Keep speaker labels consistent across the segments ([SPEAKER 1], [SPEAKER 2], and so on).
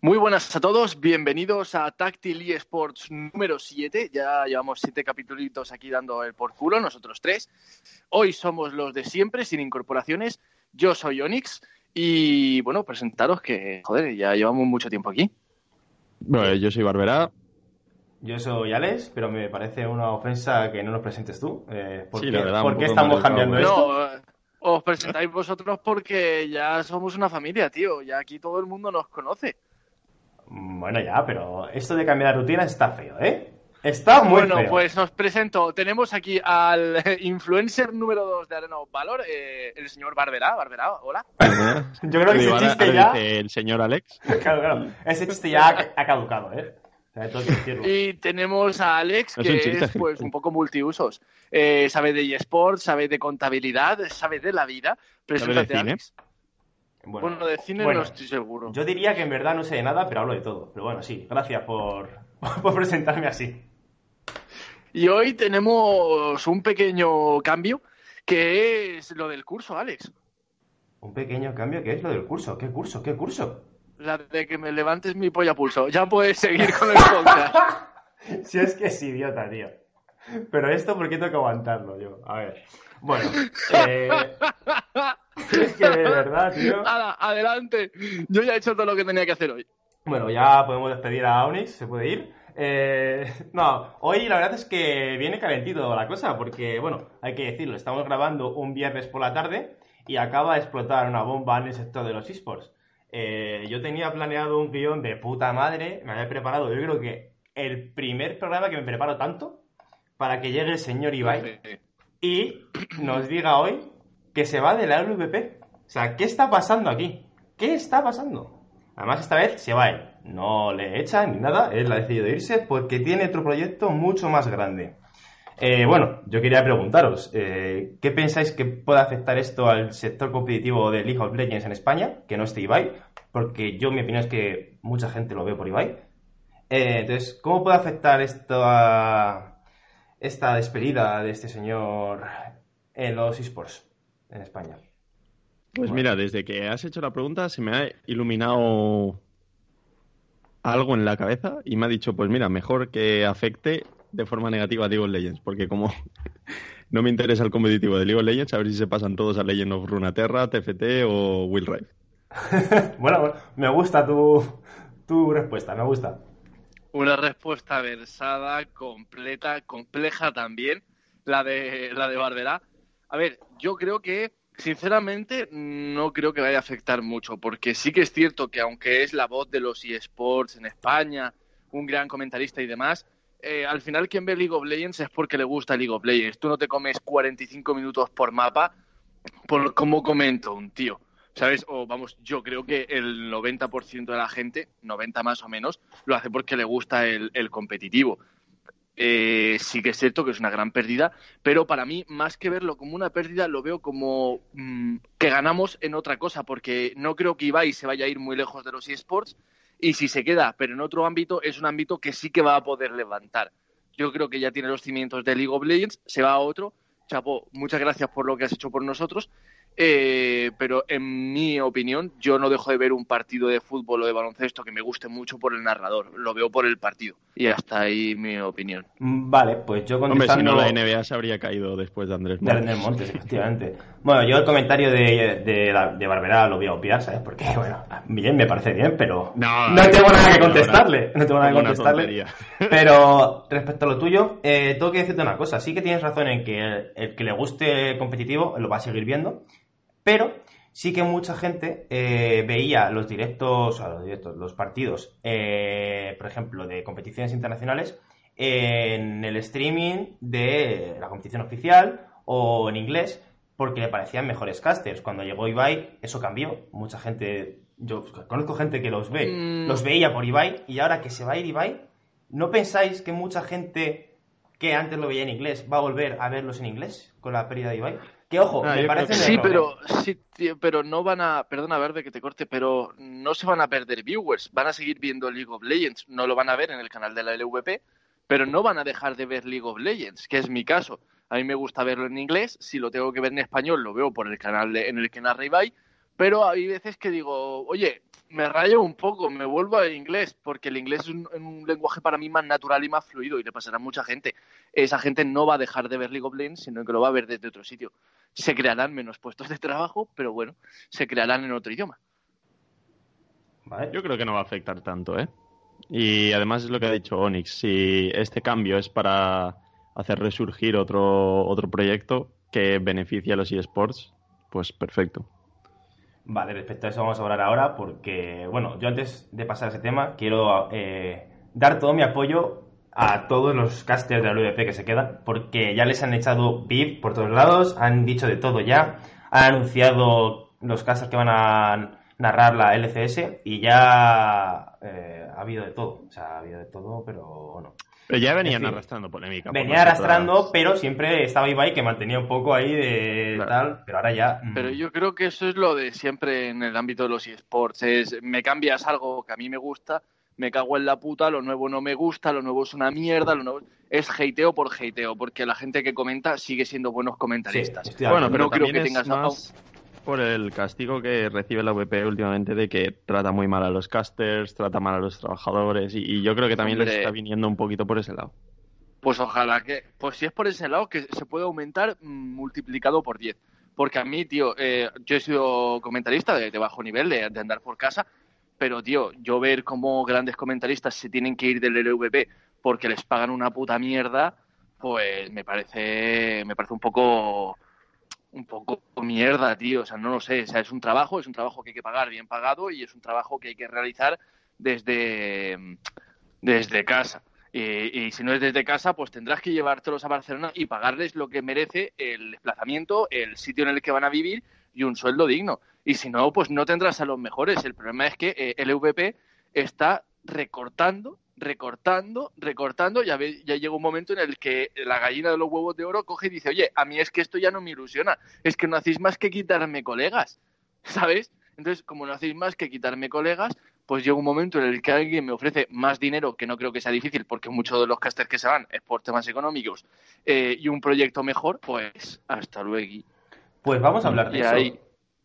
[SPEAKER 1] Muy buenas a todos, bienvenidos a Tactil eSports número 7. Ya llevamos siete capítulos aquí dando el por culo, nosotros tres. Hoy somos los de siempre, sin incorporaciones. Yo soy Onyx y, bueno, presentaros que, joder, ya llevamos mucho tiempo aquí.
[SPEAKER 2] Bueno, yo soy Barbera.
[SPEAKER 3] Yo soy Alex, pero me parece una ofensa que no nos presentes tú. Eh, ¿Por
[SPEAKER 2] Sí,
[SPEAKER 3] qué,
[SPEAKER 2] la verdad,
[SPEAKER 3] por qué estamos cambiando
[SPEAKER 2] ¿eh?
[SPEAKER 3] esto?
[SPEAKER 1] No, eh, os presentáis vosotros porque ya somos una familia, tío. Ya aquí todo el mundo nos conoce.
[SPEAKER 3] Bueno, ya, pero esto de cambiar la rutina está feo, ¿eh? Está muy
[SPEAKER 1] bueno,
[SPEAKER 3] feo.
[SPEAKER 1] pues os presento. Tenemos aquí al influencer número 2 de Arena of Valor, eh, el señor Barberá. Barberá, hola.
[SPEAKER 3] Yo creo que ese chiste ya...
[SPEAKER 2] el señor Alex.
[SPEAKER 3] Claro, claro. Ese chiste ya ha, ha caducado, ¿eh?
[SPEAKER 1] Y tenemos a Alex, que
[SPEAKER 2] es un
[SPEAKER 1] es, pues un poco multiusos. Eh, sabe de eSports, sabe de contabilidad, sabe de la vida. Preséntate,
[SPEAKER 2] cine?
[SPEAKER 1] Alex. Bueno, de cine
[SPEAKER 3] bueno,
[SPEAKER 1] no estoy seguro.
[SPEAKER 3] Yo diría que en verdad no sé de nada, pero hablo de todo. Pero bueno, sí, gracias por, por presentarme así.
[SPEAKER 1] Y hoy tenemos un pequeño cambio, que es lo del curso, Alex.
[SPEAKER 3] Un pequeño cambio, ¿qué es lo del curso? ¿Qué curso? ¿Qué curso?
[SPEAKER 1] La de que me levantes mi polla pulso. Ya puedes seguir con el podcast.
[SPEAKER 3] Si es que es idiota, tío. Pero esto, ¿por qué tengo que aguantarlo yo? A ver. Bueno, eh, es que de verdad, tío.
[SPEAKER 1] Adelante. Yo ya he hecho todo lo que tenía que hacer hoy.
[SPEAKER 3] Bueno, ya podemos despedir a Onyx, se puede ir. Eh, no, hoy la verdad es que viene calentito la cosa, porque, bueno, hay que decirlo, estamos grabando un viernes por la tarde y acaba de explotar una bomba en el sector de los esports. Eh, yo tenía planeado un guion de puta madre, me había preparado, yo creo que el primer programa que me preparo tanto para que llegue el señor Ibai y nos diga hoy que se va de la LVP. O sea, ¿qué está pasando aquí? ¿Qué está pasando? Además, esta vez se va él. No le echan ni nada, él ha decidido irse porque tiene otro proyecto mucho más grande. Eh, bueno, yo quería preguntaros, eh, ¿qué pensáis que puede afectar esto al sector competitivo de League of Legends en España, que no esté Ibai? Porque yo mi opinión es que mucha gente lo ve por Ibai. Eh, entonces, ¿cómo puede afectar esto a esta despedida de este señor en los esports en España?
[SPEAKER 2] Pues
[SPEAKER 3] Bueno.
[SPEAKER 2] mira, desde que has hecho la pregunta se me ha iluminado algo en la cabeza y me ha dicho, pues mira, mejor que afecte de forma negativa a League of Legends, porque como no me interesa el competitivo de League of Legends, a ver si se pasan todos a Legend of Runeterra, TFT o Will Rife.
[SPEAKER 3] bueno, bueno, me gusta tu, tu respuesta, me gusta.
[SPEAKER 1] Una respuesta versada, completa, compleja también, la de, la de Barberá. A ver, yo creo que, sinceramente, no creo que vaya a afectar mucho, porque sí que es cierto que aunque es la voz de los eSports en España, un gran comentarista y demás, eh, al final quien ve League of Legends es porque le gusta League of Legends. Tú no te comes 45 minutos por mapa por cómo comento un tío. ¿Sabes? O vamos, yo creo que el 90% de la gente, 90 más o menos, lo hace porque le gusta el, el competitivo. Eh, sí que es cierto que es una gran pérdida, pero para mí, más que verlo como una pérdida, lo veo como mm, que ganamos en otra cosa, porque no creo que Ibai se vaya a ir muy lejos de los eSports, y si se queda, pero en otro ámbito, es un ámbito que sí que va a poder levantar. Yo creo que ya tiene los cimientos de League of Legends, se va a otro. Chapo, muchas gracias por lo que has hecho por nosotros. Eh, pero en mi opinión, yo no dejo de ver un partido de fútbol o de baloncesto que me guste mucho por el narrador. Lo veo por el partido. Y hasta ahí mi opinión.
[SPEAKER 3] Mm, Vale, pues yo
[SPEAKER 2] Hombre, si
[SPEAKER 3] contestando...
[SPEAKER 2] no la NBA se habría caído después de Andrés
[SPEAKER 3] De
[SPEAKER 2] Montes.
[SPEAKER 3] René Montes, efectivamente. Bueno, yo el comentario de, de, Barberá lo voy a obviar, ¿sabes? Porque, bueno, bien, me parece bien, pero
[SPEAKER 2] No,
[SPEAKER 3] no tengo nada que contestarle. No tengo nada que contestarle. Pero respecto a lo tuyo, eh, tengo que decirte una cosa. Sí que tienes razón en que el, el que le guste el competitivo lo va a seguir viendo, pero sí que mucha gente eh, veía los directos, o sea, los directos, los partidos, eh, por ejemplo, de competiciones internacionales en el streaming de la competición oficial o en inglés porque le parecían mejores casters. Cuando llegó Ibai, eso cambió. Mucha gente, yo conozco gente que los ve,
[SPEAKER 1] Mm.
[SPEAKER 3] los veía por Ibai y ahora que se va a ir Ibai, ¿no pensáis que mucha gente que antes lo veía en inglés va a volver a verlos en inglés con la pérdida de Ibai? Que ojo,
[SPEAKER 2] Ah,
[SPEAKER 3] me parece
[SPEAKER 2] que
[SPEAKER 1] Sí, pero
[SPEAKER 3] ¿eh?
[SPEAKER 1] sí, tío, pero no van a, perdona Verde que te corte, pero no se van a perder viewers, van a seguir viendo League of Legends, no lo van a ver en el canal de la LVP, pero no van a dejar de ver League of Legends, que es mi caso. A mí me gusta verlo en inglés, si lo tengo que ver en español lo veo por el canal de- en el que narra Ibai, pero hay veces que digo, oye, me rayo un poco, me vuelvo al inglés, porque el inglés es un, un lenguaje para mí más natural y más fluido y le pasará a mucha gente. Esa gente no va a dejar de ver League of Legends, sino que lo va a ver desde otro sitio. Se crearán menos puestos de trabajo, pero bueno, se crearán en otro idioma.
[SPEAKER 2] ¿Vale? Yo creo que no va a afectar tanto, ¿eh? Y además es lo que ha dicho Onyx, si este cambio es para hacer resurgir otro, otro proyecto que beneficie a los eSports, pues perfecto.
[SPEAKER 3] Vale, respecto a eso vamos a hablar ahora porque, bueno, yo antes de pasar a ese tema quiero eh, dar todo mi apoyo a todos los casters de la WP que se quedan porque ya les han echado VIP por todos lados, han dicho de todo ya, han anunciado los casters que van a narrar la LCS y ya eh, ha habido de todo. O sea, ha habido de todo, pero bueno.
[SPEAKER 2] Pero ya venían arrastrando polémica.
[SPEAKER 3] Venía arrastrando, pero siempre estaba Ibai que mantenía un poco ahí de tal, pero ahora ya...
[SPEAKER 1] Mm. Pero yo creo que eso es lo de siempre en el ámbito de los eSports, es me cambias algo que a mí me gusta, me cago en la puta, lo nuevo no me gusta, lo nuevo es una mierda, lo nuevo es hateo por hateo, porque la gente que comenta sigue siendo buenos comentaristas.
[SPEAKER 2] bueno, pero no creo que tengas más por el castigo que recibe la VP últimamente de que trata muy mal a los casters, trata mal a los trabajadores y, yo creo que también les está viniendo un poquito por ese lado.
[SPEAKER 1] Pues ojalá que, pues si es por ese lado, que se puede aumentar mm, multiplicado por 10. Porque a mí, tío, eh, yo he sido comentarista de, bajo nivel, de, andar por casa, pero, tío, yo ver cómo grandes comentaristas se tienen que ir del LVP porque les pagan una puta mierda, pues me parece, me parece un poco un poco mierda, tío. O sea, no lo sé. O sea, es un trabajo, es un trabajo que hay que pagar bien pagado y es un trabajo que hay que realizar desde, desde casa. Y, si no es desde casa, pues tendrás que llevártelos a Barcelona y pagarles lo que merece el desplazamiento, el sitio en el que van a vivir y un sueldo digno. Y si no, pues no tendrás a los mejores. El problema es que eh, el EVP está recortando recortando, recortando, ya, ya llega un momento en el que la gallina de los huevos de oro coge y dice, oye, a mí es que esto ya no me ilusiona, es que no hacéis más que quitarme colegas, ¿sabes? Entonces, como no hacéis más que quitarme colegas, pues llega un momento en el que alguien me ofrece más dinero, que no creo que sea difícil, porque muchos de los casters que se van es por temas económicos, eh, y un proyecto mejor, pues hasta luego.
[SPEAKER 3] Pues vamos a hablar de eso.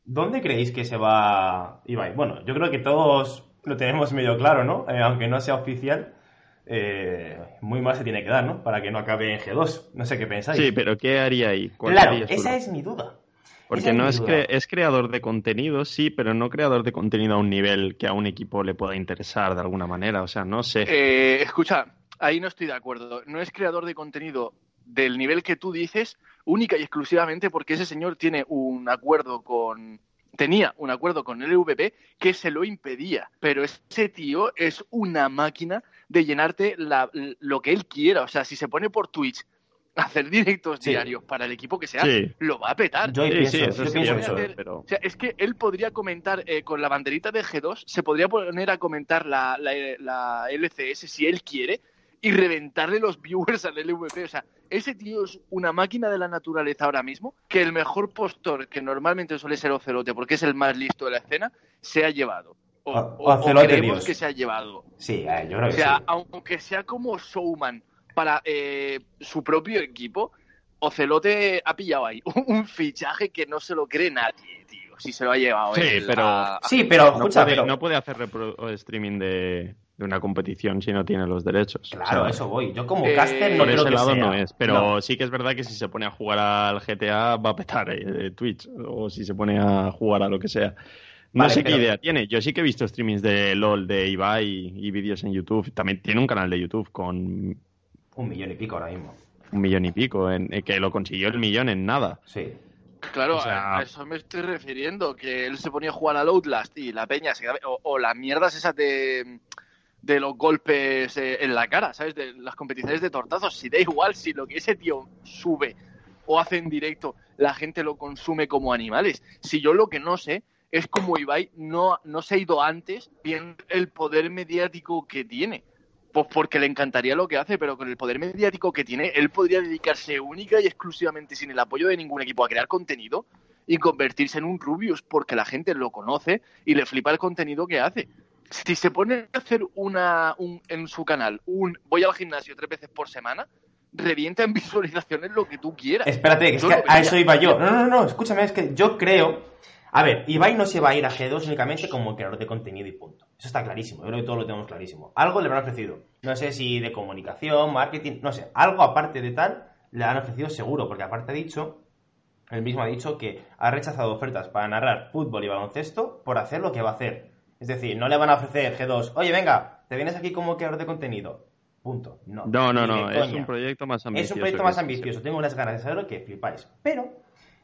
[SPEAKER 3] ¿Dónde creéis que se va Ibai? Bueno, yo creo que todos lo tenemos medio claro, ¿no? Eh, aunque no sea oficial, eh, muy mal se tiene que dar, ¿no? Para que no acabe en G2. No sé qué pensáis.
[SPEAKER 2] Sí, pero ¿qué haría ahí?
[SPEAKER 3] Claro, esa es mi duda.
[SPEAKER 2] Porque no es, es creador de contenido, sí, pero no creador de contenido a un nivel que a un equipo le pueda interesar de alguna manera. O sea, no sé.
[SPEAKER 1] Eh, escucha, ahí no estoy de acuerdo. No es creador de contenido del nivel que tú dices, única y exclusivamente porque ese señor tiene un acuerdo con, tenía un acuerdo con el EVP que se lo impedía, pero ese tío es una máquina de llenarte lo que él quiera. O sea, si se pone por Twitch a hacer directos diarios para el equipo que sea, lo va a petar.
[SPEAKER 3] Yo
[SPEAKER 1] es que él podría comentar eh, con la banderita de G2, se podría poner a comentar la, la LCS si él quiere y reventarle los viewers al LVP. O sea, ese tío es una máquina de la naturaleza ahora mismo, que el mejor postor, que normalmente suele ser Ocelote, porque es el más listo de la escena, se ha llevado. O, o, creemos que se ha llevado.
[SPEAKER 3] Sí, eh, yo creo
[SPEAKER 1] que
[SPEAKER 3] O sea,
[SPEAKER 1] aunque sea como showman para eh, su propio equipo, Ocelote ha pillado ahí un fichaje que no se lo cree nadie, tío. Si se lo ha llevado.
[SPEAKER 2] Sí, pero,
[SPEAKER 3] sí, pero,
[SPEAKER 2] no puede hacer streaming de, de una competición si no tiene los derechos.
[SPEAKER 3] Claro, eso voy. Yo como caster no
[SPEAKER 2] por ese lado no es, pero sí que es verdad que si se pone a jugar al GTA va a petar eh, Twitch o si se pone a jugar a lo que sea. No sé qué idea tiene. Yo sí que he visto streamings de LOL de Ibai y, vídeos en YouTube. También tiene un canal de YouTube con...
[SPEAKER 3] Un millón y pico ahora mismo.
[SPEAKER 2] Un millón y pico, en, eh, que lo consiguió el millón en nada.
[SPEAKER 3] Sí.
[SPEAKER 1] Claro, a eso me estoy refiriendo, que él se ponía a jugar al Outlast y la peña se o, o las mierdas esas de de los golpes eh, en la cara, ¿sabes? De las competiciones de tortazos. Si da igual, si lo que ese tío sube o hace en directo, la gente lo consume como animales. Si yo lo que no sé es como Ibai no, no se ha ido antes bien el poder mediático que tiene. Pues porque le encantaría lo que hace, pero con el poder mediático que tiene, él podría dedicarse única y exclusivamente sin el apoyo de ningún equipo a crear contenido y convertirse en un Rubius porque la gente lo conoce y le flipa el contenido que hace si se pone a hacer una en su canal un voy al gimnasio tres veces por semana, revienta en visualizaciones lo que tú quieras.
[SPEAKER 3] Espérate, es que a eso iba yo. No, no, no, escúchame, es que yo creo, A ver, Ibai no se va a ir a G2 únicamente como creador de contenido y punto. Eso está clarísimo, yo creo que todos lo tenemos clarísimo. Algo le habrán ofrecido. No sé si de comunicación, marketing, no sé, algo aparte de tal le han ofrecido seguro, porque aparte ha dicho, él mismo ha dicho que ha rechazado ofertas para narrar fútbol y baloncesto por hacer lo que va a hacer. Es decir, no le van a ofrecer G2, oye, venga, te vienes aquí como creador de contenido. Punto. No,
[SPEAKER 2] No, no, no, es un proyecto más ambicioso.
[SPEAKER 3] Es un proyecto más
[SPEAKER 2] ese,
[SPEAKER 3] ambicioso, tengo unas ganas de saberlo que flipáis. Pero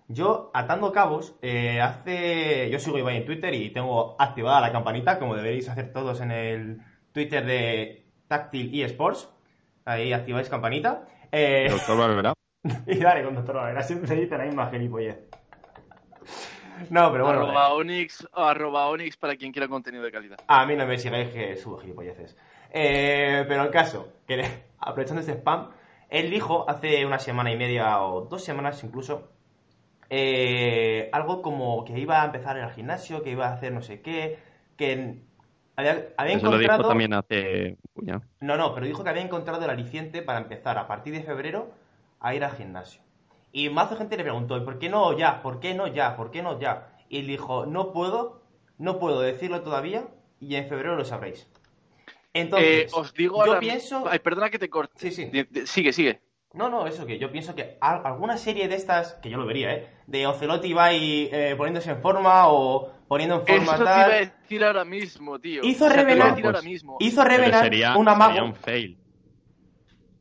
[SPEAKER 3] yo, atando cabos, eh, hace. Yo sigo Ibai en Twitter y tengo activada la campanita, como deberéis hacer todos en el Twitter de Táctil eSports. Ahí activáis campanita. Eh.
[SPEAKER 2] Doctor Barberá.
[SPEAKER 3] y dale con doctor Valera, siempre dice la misma gilipollez. No, pero bueno.
[SPEAKER 1] arroba Onyx, arroba Onyx para quien quiera contenido de calidad.
[SPEAKER 3] A mí no me sigáis que subo gilipolleces. Eh, pero el caso, que aprovechando este spam, él dijo hace una semana y media o dos semanas incluso, eh, algo como que iba a empezar en el gimnasio, que iba a hacer no sé qué, que había, había
[SPEAKER 2] Eso lo dijo
[SPEAKER 3] encontrado...
[SPEAKER 2] también hace...
[SPEAKER 3] No, no, pero dijo que había encontrado el aliciente para empezar a partir de febrero a ir al gimnasio. Y más gente le preguntó, ¿y por qué no ya? ¿Por qué no ya? ¿Por qué no ya? Y él dijo, no puedo, no puedo decirlo todavía y en febrero lo sabréis. Entonces,
[SPEAKER 1] Eh, os digo
[SPEAKER 3] yo
[SPEAKER 1] ahora
[SPEAKER 3] pienso...
[SPEAKER 1] Ay, perdona que te corte.
[SPEAKER 3] Sí, sí.
[SPEAKER 1] Sigue, sigue.
[SPEAKER 3] No, no, eso que yo pienso que al- alguna serie de estas, que yo lo vería, ¿eh? De Ocelotti va y eh, poniéndose en forma o poniendo en forma
[SPEAKER 1] Eso te
[SPEAKER 3] tal...
[SPEAKER 1] iba a decir ahora mismo, tío.
[SPEAKER 3] Hizo
[SPEAKER 1] O sea, te iba
[SPEAKER 3] revelar-
[SPEAKER 1] decir ahora
[SPEAKER 2] Pues,
[SPEAKER 1] mismo.
[SPEAKER 3] Hizo revelar
[SPEAKER 2] sería,
[SPEAKER 3] un amago...
[SPEAKER 2] sería un fail.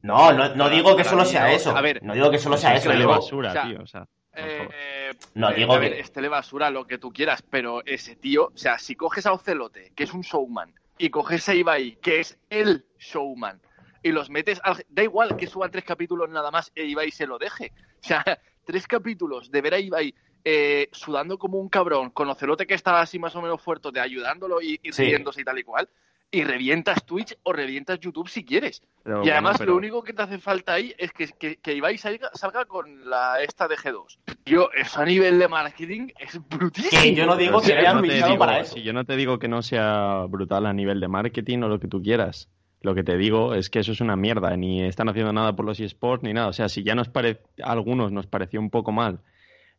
[SPEAKER 3] No, no, no digo que solo sea eso.
[SPEAKER 1] A ver,
[SPEAKER 3] no digo que solo sea
[SPEAKER 2] Eso
[SPEAKER 3] digo-
[SPEAKER 2] basura,
[SPEAKER 1] o sea,
[SPEAKER 2] tío. O sea, no
[SPEAKER 1] Eh,
[SPEAKER 3] No,
[SPEAKER 1] eh,
[SPEAKER 3] digo
[SPEAKER 1] a ver,
[SPEAKER 3] que-
[SPEAKER 1] Estele Basura, lo que tú quieras, pero ese tío, o sea, si coges a Ocelote, que es un showman, y coges a Ibai, que es el showman, y los metes al... Da igual que suban tres capítulos nada más e Ibai se lo deje. O sea, tres capítulos de ver a Ibai eh, sudando como un cabrón, con Ocelote que está así más o menos fuerte, de ayudándolo y, y
[SPEAKER 3] Sí.
[SPEAKER 1] riéndose y tal y cual, y revientas Twitch o revientas YouTube si quieres.
[SPEAKER 2] Pero
[SPEAKER 1] Y además
[SPEAKER 2] bueno, pero-
[SPEAKER 1] lo único que te hace falta ahí es que, que, que Ibai salga, salga con la esta de G2. Yo, eso a nivel de marketing es brutísimo.
[SPEAKER 3] Que yo no digo
[SPEAKER 2] Pero
[SPEAKER 3] que
[SPEAKER 2] si no te
[SPEAKER 3] fichado
[SPEAKER 2] digo-
[SPEAKER 3] para eso.
[SPEAKER 2] Si yo no te digo que no sea brutal a nivel de marketing o lo que tú quieras, lo que te digo es que eso es una mierda. Ni están haciendo nada por los eSports ni nada. O sea, si ya nos pare... a algunos nos pareció un poco mal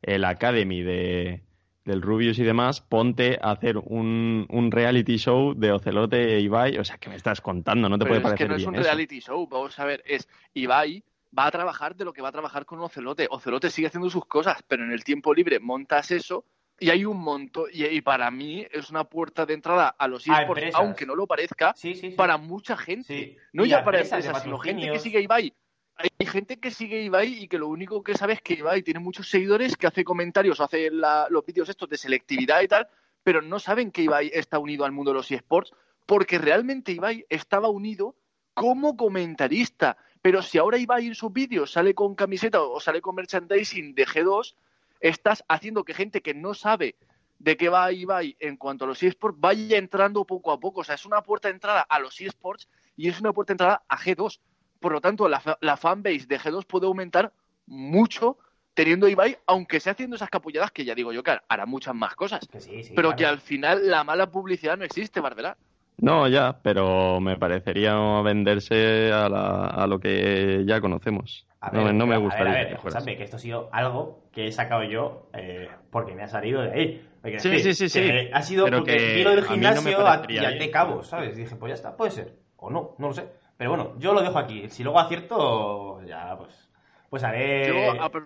[SPEAKER 2] el Academy de, del Rubius y demás, ponte a hacer un, un reality show de Ocelote e Ibai. O sea, ¿qué me estás contando? No te
[SPEAKER 1] Pero
[SPEAKER 2] puede
[SPEAKER 1] es que
[SPEAKER 2] parecer
[SPEAKER 1] no es un
[SPEAKER 2] eso.
[SPEAKER 1] reality show, vamos a ver, es Ibai va a trabajar de lo que va a trabajar con Ocelote. Ocelote sigue haciendo sus cosas, pero en el tiempo libre montas eso y hay un montón, y, y para mí es una puerta de entrada a los esports, aunque no lo parezca,
[SPEAKER 3] Sí, sí, sí.
[SPEAKER 1] para mucha gente.
[SPEAKER 3] Sí.
[SPEAKER 1] No
[SPEAKER 3] Y
[SPEAKER 1] ya para
[SPEAKER 3] empresas
[SPEAKER 1] sino gente que sigue Ibai. Hay gente que sigue Ibai y que lo único que sabe es que Ibai tiene muchos seguidores, que hace comentarios, hace la- los vídeos estos de selectividad y tal, pero no saben que Ibai está unido al mundo de los eSports, porque realmente Ibai estaba unido como comentarista. Pero si ahora Ibai en sus vídeos sale con camiseta o sale con merchandising de G2, estás haciendo que gente que no sabe de qué va Ibai en cuanto a los eSports vaya entrando poco a poco. O sea, es una puerta de entrada a los eSports y es una puerta de entrada a G2. Por lo tanto, la, fa- la fanbase de G2 puede aumentar mucho teniendo a Ibai, aunque sea haciendo esas capulladas que ya digo yo que hará muchas más cosas.
[SPEAKER 3] Que sí, sí,
[SPEAKER 1] pero
[SPEAKER 3] claro.
[SPEAKER 1] que al final la mala publicidad no existe, Barbera.
[SPEAKER 2] No, ya, pero me parecería venderse a, la- a lo que ya conocemos.
[SPEAKER 3] A
[SPEAKER 2] no,
[SPEAKER 3] ver,
[SPEAKER 2] no me gustaría
[SPEAKER 3] A ver, a
[SPEAKER 2] que
[SPEAKER 3] ver,
[SPEAKER 2] fuera
[SPEAKER 3] escúchame,
[SPEAKER 2] así.
[SPEAKER 3] que esto ha sido algo que he sacado yo eh, porque me ha salido de ahí. Porque,
[SPEAKER 2] Sí, sí, sí, sí.
[SPEAKER 3] Ha sido
[SPEAKER 2] Pero
[SPEAKER 3] porque
[SPEAKER 2] que
[SPEAKER 3] vi lo del
[SPEAKER 2] no
[SPEAKER 3] gimnasio a- y a
[SPEAKER 2] bien.
[SPEAKER 3] de cabo, ¿sabes? Dije, pues ya está, puede ser. O no, no lo sé. Pero bueno, yo lo dejo aquí. Si luego acierto, ya pues, pues haré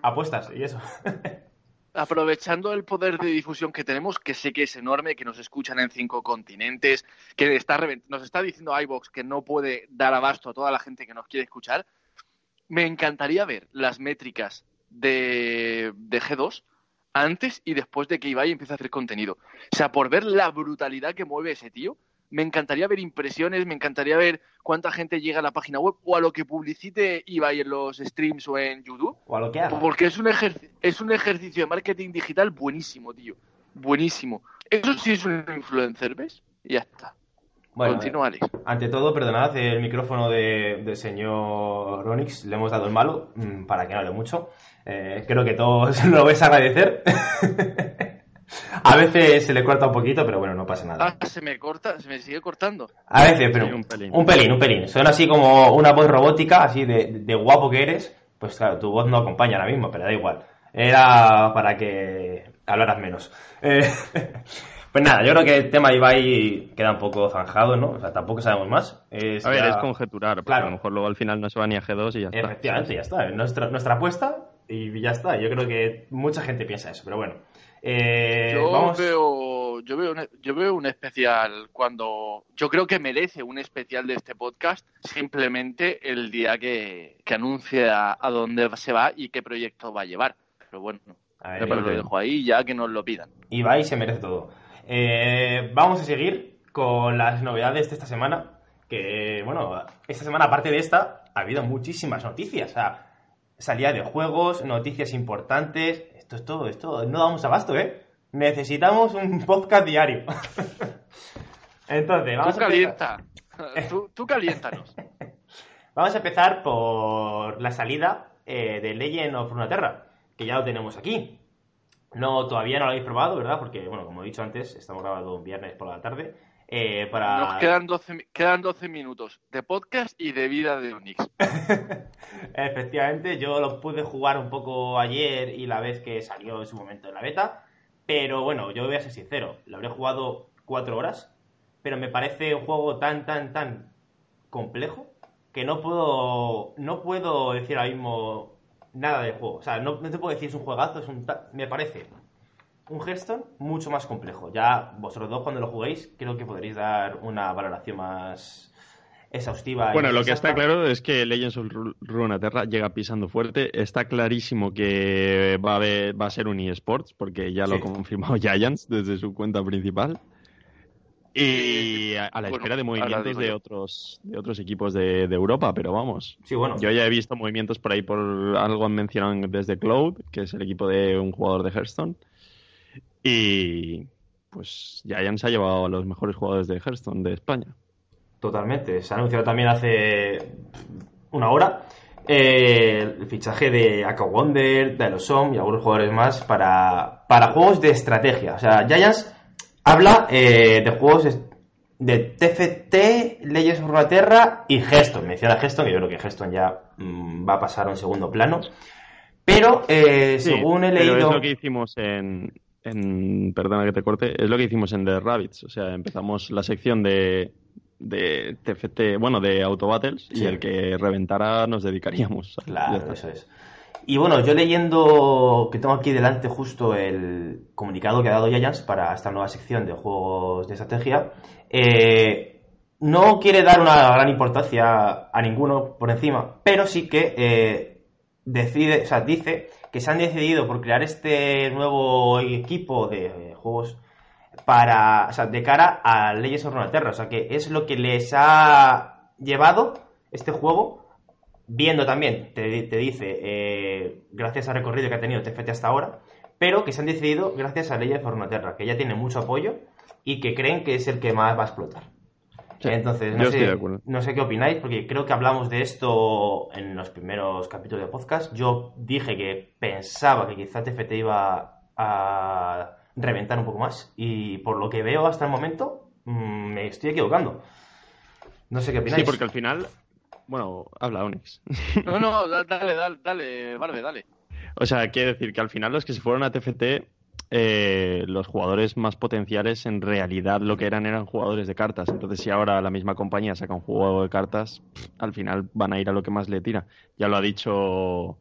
[SPEAKER 3] apuestas y eso.
[SPEAKER 1] aprovechando el poder de difusión que tenemos, que sé que es enorme, que nos escuchan en cinco continentes, que está revent- nos está diciendo iVox que no puede dar abasto a toda la gente que nos quiere escuchar, me encantaría ver las métricas de, de G2 antes y después de que Ibai empiece a hacer contenido. O sea, por ver la brutalidad que mueve ese tío, me encantaría ver impresiones, me encantaría ver cuánta gente llega a la página web o a lo que publicite Ibai en los streams o en YouTube.
[SPEAKER 3] O a lo que haga.
[SPEAKER 1] Porque es un, es un ejercicio de marketing digital buenísimo, tío. Buenísimo. Eso sí es un influencer, ¿ves? Y ya está.
[SPEAKER 3] Bueno,
[SPEAKER 1] Continúa, Alex.
[SPEAKER 3] Ante todo, perdonad el micrófono de- del señor Ronix, le hemos dado el malo mm, para que no hable mucho. Eh, creo que todos lo vais a agradecer. a veces se le corta un poquito, pero bueno, no pasa nada.
[SPEAKER 1] Ah, se me corta, se me sigue cortando.
[SPEAKER 3] A veces, pero
[SPEAKER 2] Sí, un pelín.
[SPEAKER 3] un pelín, un pelín. Suena así como una voz robótica, así de, de guapo que eres. Pues claro, tu voz no acompaña ahora mismo, pero da igual. Era para que hablarás menos. Eh, pues nada, yo creo que el tema Ibai queda un poco zanjado, ¿no? O sea, tampoco sabemos más.
[SPEAKER 2] a ver, es conjeturar, claro. a lo mejor luego al final no se va ni a G2 y ya está.
[SPEAKER 3] Efectivamente, ya está. Nuestra, nuestra apuesta y ya está. Yo creo que mucha gente piensa eso, pero bueno.
[SPEAKER 1] Eh, yo, veo, yo, veo un, yo veo un especial cuando. Yo creo que merece un especial de este podcast simplemente el día que, que anuncie a, dónde se va y qué proyecto va a llevar. Pero bueno, lo dejo ahí ya que nos lo pidan.
[SPEAKER 3] Y va y se merece todo. Eh, vamos a seguir con las novedades de esta semana. Que, bueno, esta semana, aparte de esta, ha habido muchísimas noticias. O sea, salida de juegos, noticias importantes. Esto es todo, esto no damos abasto, ¿eh? Necesitamos un podcast diario. Entonces, vamos
[SPEAKER 1] tú calienta. tú, tú caliéntanos.
[SPEAKER 3] vamos a empezar por la salida eh, de Legend of Runeterra, que ya lo tenemos aquí. No, todavía no lo habéis probado, ¿verdad? Porque, bueno, como he dicho antes, estamos grabando un viernes por la tarde. Eh, para...
[SPEAKER 1] Nos quedan 12, quedan 12 minutos de podcast y de vida de Unix.
[SPEAKER 3] Efectivamente, yo lo pude jugar un poco ayer y la vez que salió en su momento en la beta. Pero bueno, yo voy a ser sincero, lo habré jugado 4 horas, pero me parece un juego tan, tan, tan complejo que no puedo, no puedo decir ahora mismo nada del juego. O sea, no, no te puedo decir es un juegazo, es un me parece un Hearthstone mucho más complejo. Ya vosotros dos cuando lo juguéis creo que podréis dar una valoración más exhaustiva.
[SPEAKER 2] Bueno, lo que está claro es que Legends of Runeterra llega pisando fuerte. Está clarísimo que va a, va a ser un eSports porque ya lo ha confirmado Giants desde su cuenta principal. Y a, la espera de movimientos de otros, de otros equipos de, Europa, pero vamos.
[SPEAKER 3] Sí, bueno.
[SPEAKER 2] Yo ya he visto movimientos por ahí por algo han mencionado desde Cloud, que es el equipo de un jugador de Hearthstone. Y pues Giants ha llevado a los mejores jugadores de Hearthstone de España.
[SPEAKER 3] Totalmente. Se ha anunciado también hace una hora eh, el fichaje de Aka Wonder, de y algunos jugadores más para, para juegos de estrategia. O sea, Giants habla eh, de juegos de TFT, Leyes of Terra y Hearthstone. Menciona Hearthstone, y yo creo que Hearthstone ya mm, va a pasar a un segundo plano. Pero, eh, según he leído...
[SPEAKER 2] Pero es lo que hicimos en, perdona que te corte, es lo que hicimos en The Rabbits. O sea, empezamos la sección de, de TFT, bueno, de Auto Battles, y el que reventara nos dedicaríamos.
[SPEAKER 3] Claro, eso es. Y bueno, yo leyendo, que tengo aquí delante justo el comunicado que ha dado Giants para esta nueva sección de juegos de estrategia, eh, no quiere dar una gran importancia a ninguno por encima, pero sí que eh, decide, o sea, dice que se han decidido por crear este nuevo equipo de juegos para, de cara a Leyes of Runeterra. O sea, que es lo que les ha llevado este juego, viendo también, te, dice, eh, gracias al recorrido que ha tenido TFT hasta ahora, pero que se han decidido gracias a Leyes of Runeterra, que ya tiene mucho apoyo y que creen que es el que más va a explotar. Entonces, no sé, no sé qué opináis, porque creo que hablamos de esto en los primeros capítulos de podcast. Yo dije que pensaba que quizá TFT iba a reventar un poco más. Y por lo que veo hasta el momento, mm, me estoy equivocando. No sé qué opináis.
[SPEAKER 2] Sí, porque al final. Bueno, habla Onyx.
[SPEAKER 1] No, no, dale, dale, dale, Barbe, dale.
[SPEAKER 2] O sea, quiere decir que al final los que se fueron a TFT eh, los jugadores más potenciales en realidad lo que eran eran jugadores de cartas. Entonces, si ahora la misma compañía saca un juego de cartas, al final van a ir a lo que más le tira. Ya lo ha dicho,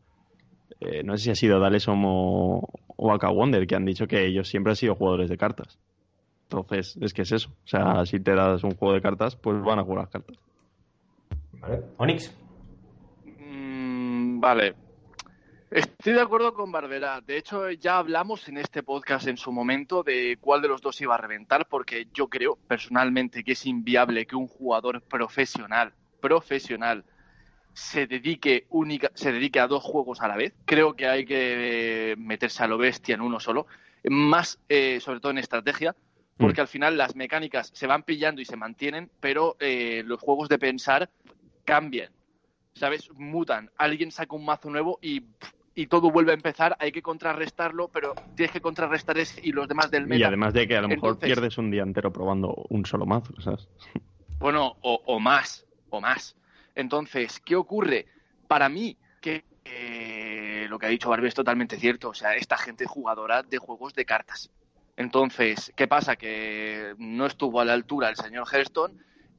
[SPEAKER 2] eh, no sé si ha sido Dalesom o, o Aka Wonder, que han dicho que ellos siempre han sido jugadores de cartas. Entonces, es que es eso. O sea, si te das un juego de cartas, pues van a jugar las cartas.
[SPEAKER 3] Vale. Onyx.
[SPEAKER 1] Mm, vale, Estoy de acuerdo con Barbera. De hecho, ya hablamos en este podcast en su momento de cuál de los dos iba a reventar, porque yo creo personalmente que es inviable que un jugador profesional, profesional, se dedique única, se dedique a dos juegos a la vez. Creo que hay que meterse a lo bestia en uno solo, más eh, sobre todo en estrategia, porque mm. al final las mecánicas se van pillando y se mantienen, pero eh, los juegos de pensar cambian. ¿Sabes? Mutan. Alguien saca un mazo nuevo y y todo vuelve a empezar, hay que contrarrestarlo, pero tienes que contrarrestar ese y los demás del meta.
[SPEAKER 2] Y además de que a lo mejor pierdes un día entero probando un solo mazo, ¿sabes?
[SPEAKER 1] Bueno, o, más, o más. Entonces, ¿qué ocurre? Para mí, que lo que ha dicho Barbie es totalmente cierto. O sea, esta gente jugadora de juegos de cartas. Entonces, ¿qué pasa? Que no estuvo a la altura el señor Hearthstone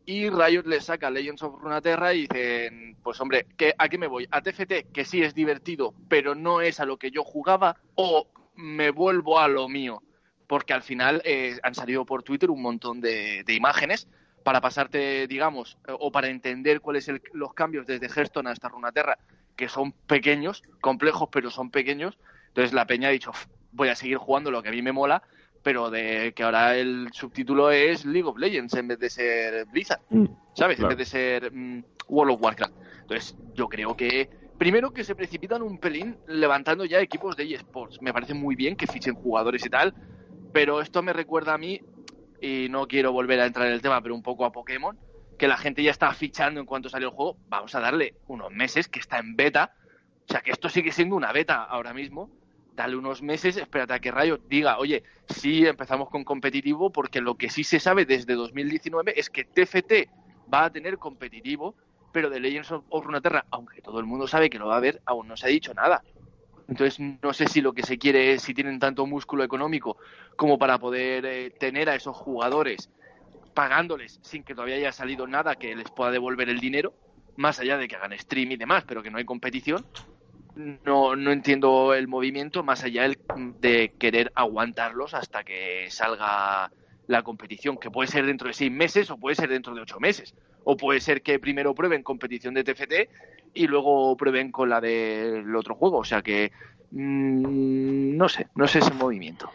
[SPEAKER 1] y Riot le saca Legends of Runeterra y dicen, pues hombre, ¿qué, ¿a qué me voy? ¿A TFT? Que sí es divertido, pero no es a lo que yo jugaba, o me vuelvo a lo mío. Porque al final eh, han salido por Twitter un montón de, imágenes para pasarte, digamos, o para entender cuáles son los cambios desde Hearthstone hasta Runeterra, que son pequeños, complejos, pero son pequeños. Entonces la peña ha dicho, voy a seguir jugando lo que a mí me mola, pero de que ahora el subtítulo es League of Legends en vez de ser Blizzard, mm, ¿sabes? En vez de ser mm, World of Warcraft. Entonces, yo creo que primero que se precipitan un pelín levantando ya equipos de eSports. Me parece muy bien que fichen jugadores y tal, pero esto me recuerda a mí, y no quiero volver a entrar en el tema, pero un poco a Pokémon, que la gente ya está fichando en cuanto sale el juego. Vamos a darle unos meses que está en beta. O sea, que esto sigue siendo una beta ahora mismo dale unos meses, espérate a que Rayo diga, oye, sí empezamos con competitivo, porque lo que sí se sabe desde 2019 es que TFT va a tener competitivo, pero de Legends of Runeterra, aunque todo el mundo sabe que lo va a haber, aún no se ha dicho nada. Entonces, no sé si lo que se quiere es si tienen tanto músculo económico como para poder eh, tener a esos jugadores pagándoles sin que todavía haya salido nada que les pueda devolver el dinero, más allá de que hagan stream y demás, pero que no hay competición, no, no entiendo el movimiento más allá de querer aguantarlos hasta que salga la competición, que puede ser dentro de seis meses o puede ser dentro de ocho meses. O puede ser que primero prueben competición de TFT y luego prueben con la del otro juego. O sea que mm, no sé, no sé ese movimiento.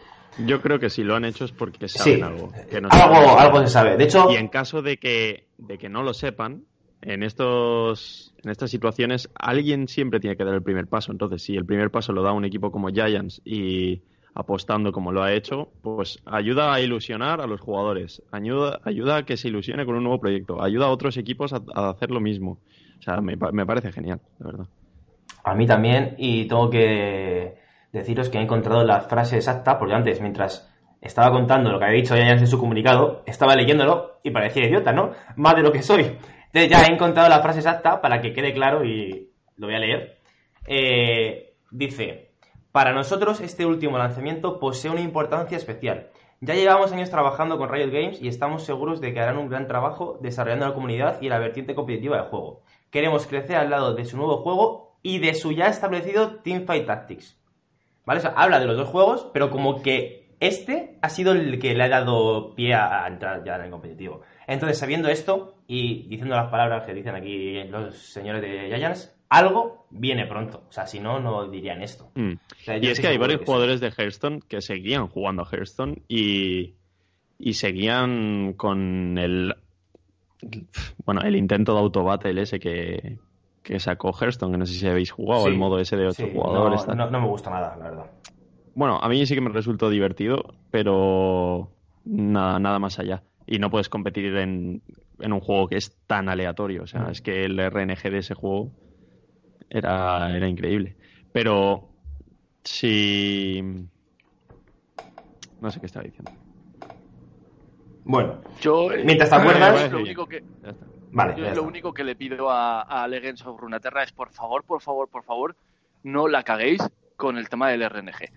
[SPEAKER 2] Yo creo que si lo han hecho es porque saben algo.
[SPEAKER 3] algo, algo se sabe. De hecho,
[SPEAKER 2] y en caso de que, de que no lo sepan, en estos en estas situaciones alguien siempre tiene que dar el primer paso. Entonces, si el primer paso lo da un equipo como Giants y apostando como lo ha hecho, pues ayuda a ilusionar a los jugadores, ayuda, ayuda a que se ilusione con un nuevo proyecto, ayuda a otros equipos a, hacer lo mismo. O sea, me, me, parece genial, de verdad.
[SPEAKER 3] A mí también, y tengo que deciros que he encontrado la frase exacta, porque antes, mientras estaba contando lo que había dicho Giants en su comunicado, estaba leyéndolo y parecía idiota, ¿no? Más de lo que soy. Entonces ya he encontrado la frase exacta para que quede claro y lo voy a leer. Eh, dice, para nosotros este último lanzamiento posee una importancia especial. Ya llevamos años trabajando con Riot Games y estamos seguros de que harán un gran trabajo desarrollando la comunidad y la vertiente competitiva del juego. Queremos crecer al lado de su nuevo juego y de su ya establecido Teamfight Tactics. ¿Vale? Habla de los dos juegos, pero como que este ha sido el que le ha dado pie a entrar ya en el competitivo. Entonces, sabiendo esto y diciendo las palabras que dicen aquí los señores de Giants, algo viene pronto. O sea, si no, no dirían esto.
[SPEAKER 2] Mm. y es que hay varios jugadores de Hearthstone que seguían jugando a Hearthstone y, y seguían con el bueno, el intento de autobattle ese que, que sacó Hearthstone, que no sé si habéis jugado, el modo ese de jugadores.
[SPEAKER 3] No, no, me gusta nada, la verdad.
[SPEAKER 2] Bueno, a mí sí que me resultó divertido, pero nada, nada más allá y no puedes competir en, un juego que es tan aleatorio. O sea, mm. es que el RNG de ese juego era, era increíble. Pero si... No sé qué estaba diciendo.
[SPEAKER 3] Bueno,
[SPEAKER 1] yo,
[SPEAKER 3] mientras te acuerdas...
[SPEAKER 1] Lo único que... Vale, lo único que le pido a, a Legends of Runeterra es por favor, por favor, por favor, no la caguéis con el tema del RNG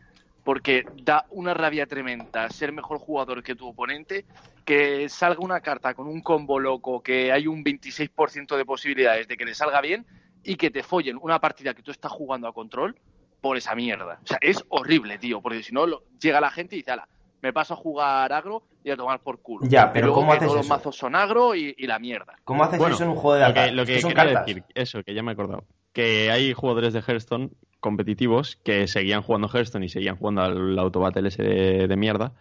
[SPEAKER 1] porque da una rabia tremenda ser mejor jugador que tu oponente, que salga una carta con un combo loco, que hay un 26% de posibilidades de que le salga bien y que te follen una partida que tú estás jugando a control por esa mierda. O sea, es horrible, tío, porque si no llega la gente y dice, ala, me paso a jugar agro y a tomar por culo.
[SPEAKER 3] Ya, pero ¿cómo haces
[SPEAKER 1] todos
[SPEAKER 3] los
[SPEAKER 1] mazos son agro y, la mierda.
[SPEAKER 3] ¿Cómo haces eso en un juego de
[SPEAKER 2] Lo que, lo que decir, eso, que ya me he acordado. Que hay jugadores de Hearthstone competitivos que seguían jugando Hearthstone y seguían jugando al autobattle ese de, mierda.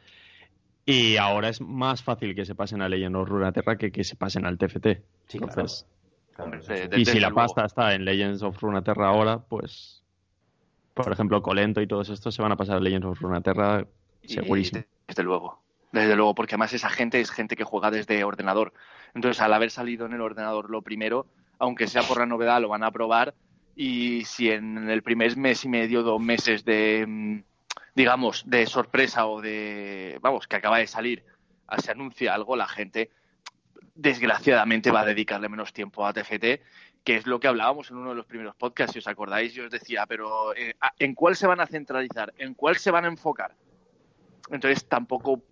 [SPEAKER 2] Y ahora es más fácil que se pasen a Legend of Runeterra que que se pasen al TFT. Entonces, y si la pasta está en Legends of Runeterra ahora, pues, por ejemplo, Colento y todos estos se van a pasar a Legends of Runeterra segurísimo.
[SPEAKER 1] desde luego. Desde luego, porque además esa gente es gente que juega desde ordenador. Entonces, al haber salido en el ordenador lo primero, aunque sea por la novedad, lo van a probar y si en el primer mes y medio, dos meses de, mm, digamos, de sorpresa o de, vamos, que acaba de salir, se anuncia algo, la gente desgraciadamente va a dedicarle menos tiempo a TFT, que es lo que hablábamos en uno de los primeros podcasts, si os acordáis, yo os decía, pero eh, ¿en cuál se van a centralizar? ¿En cuál se van a enfocar? Entonces tampoco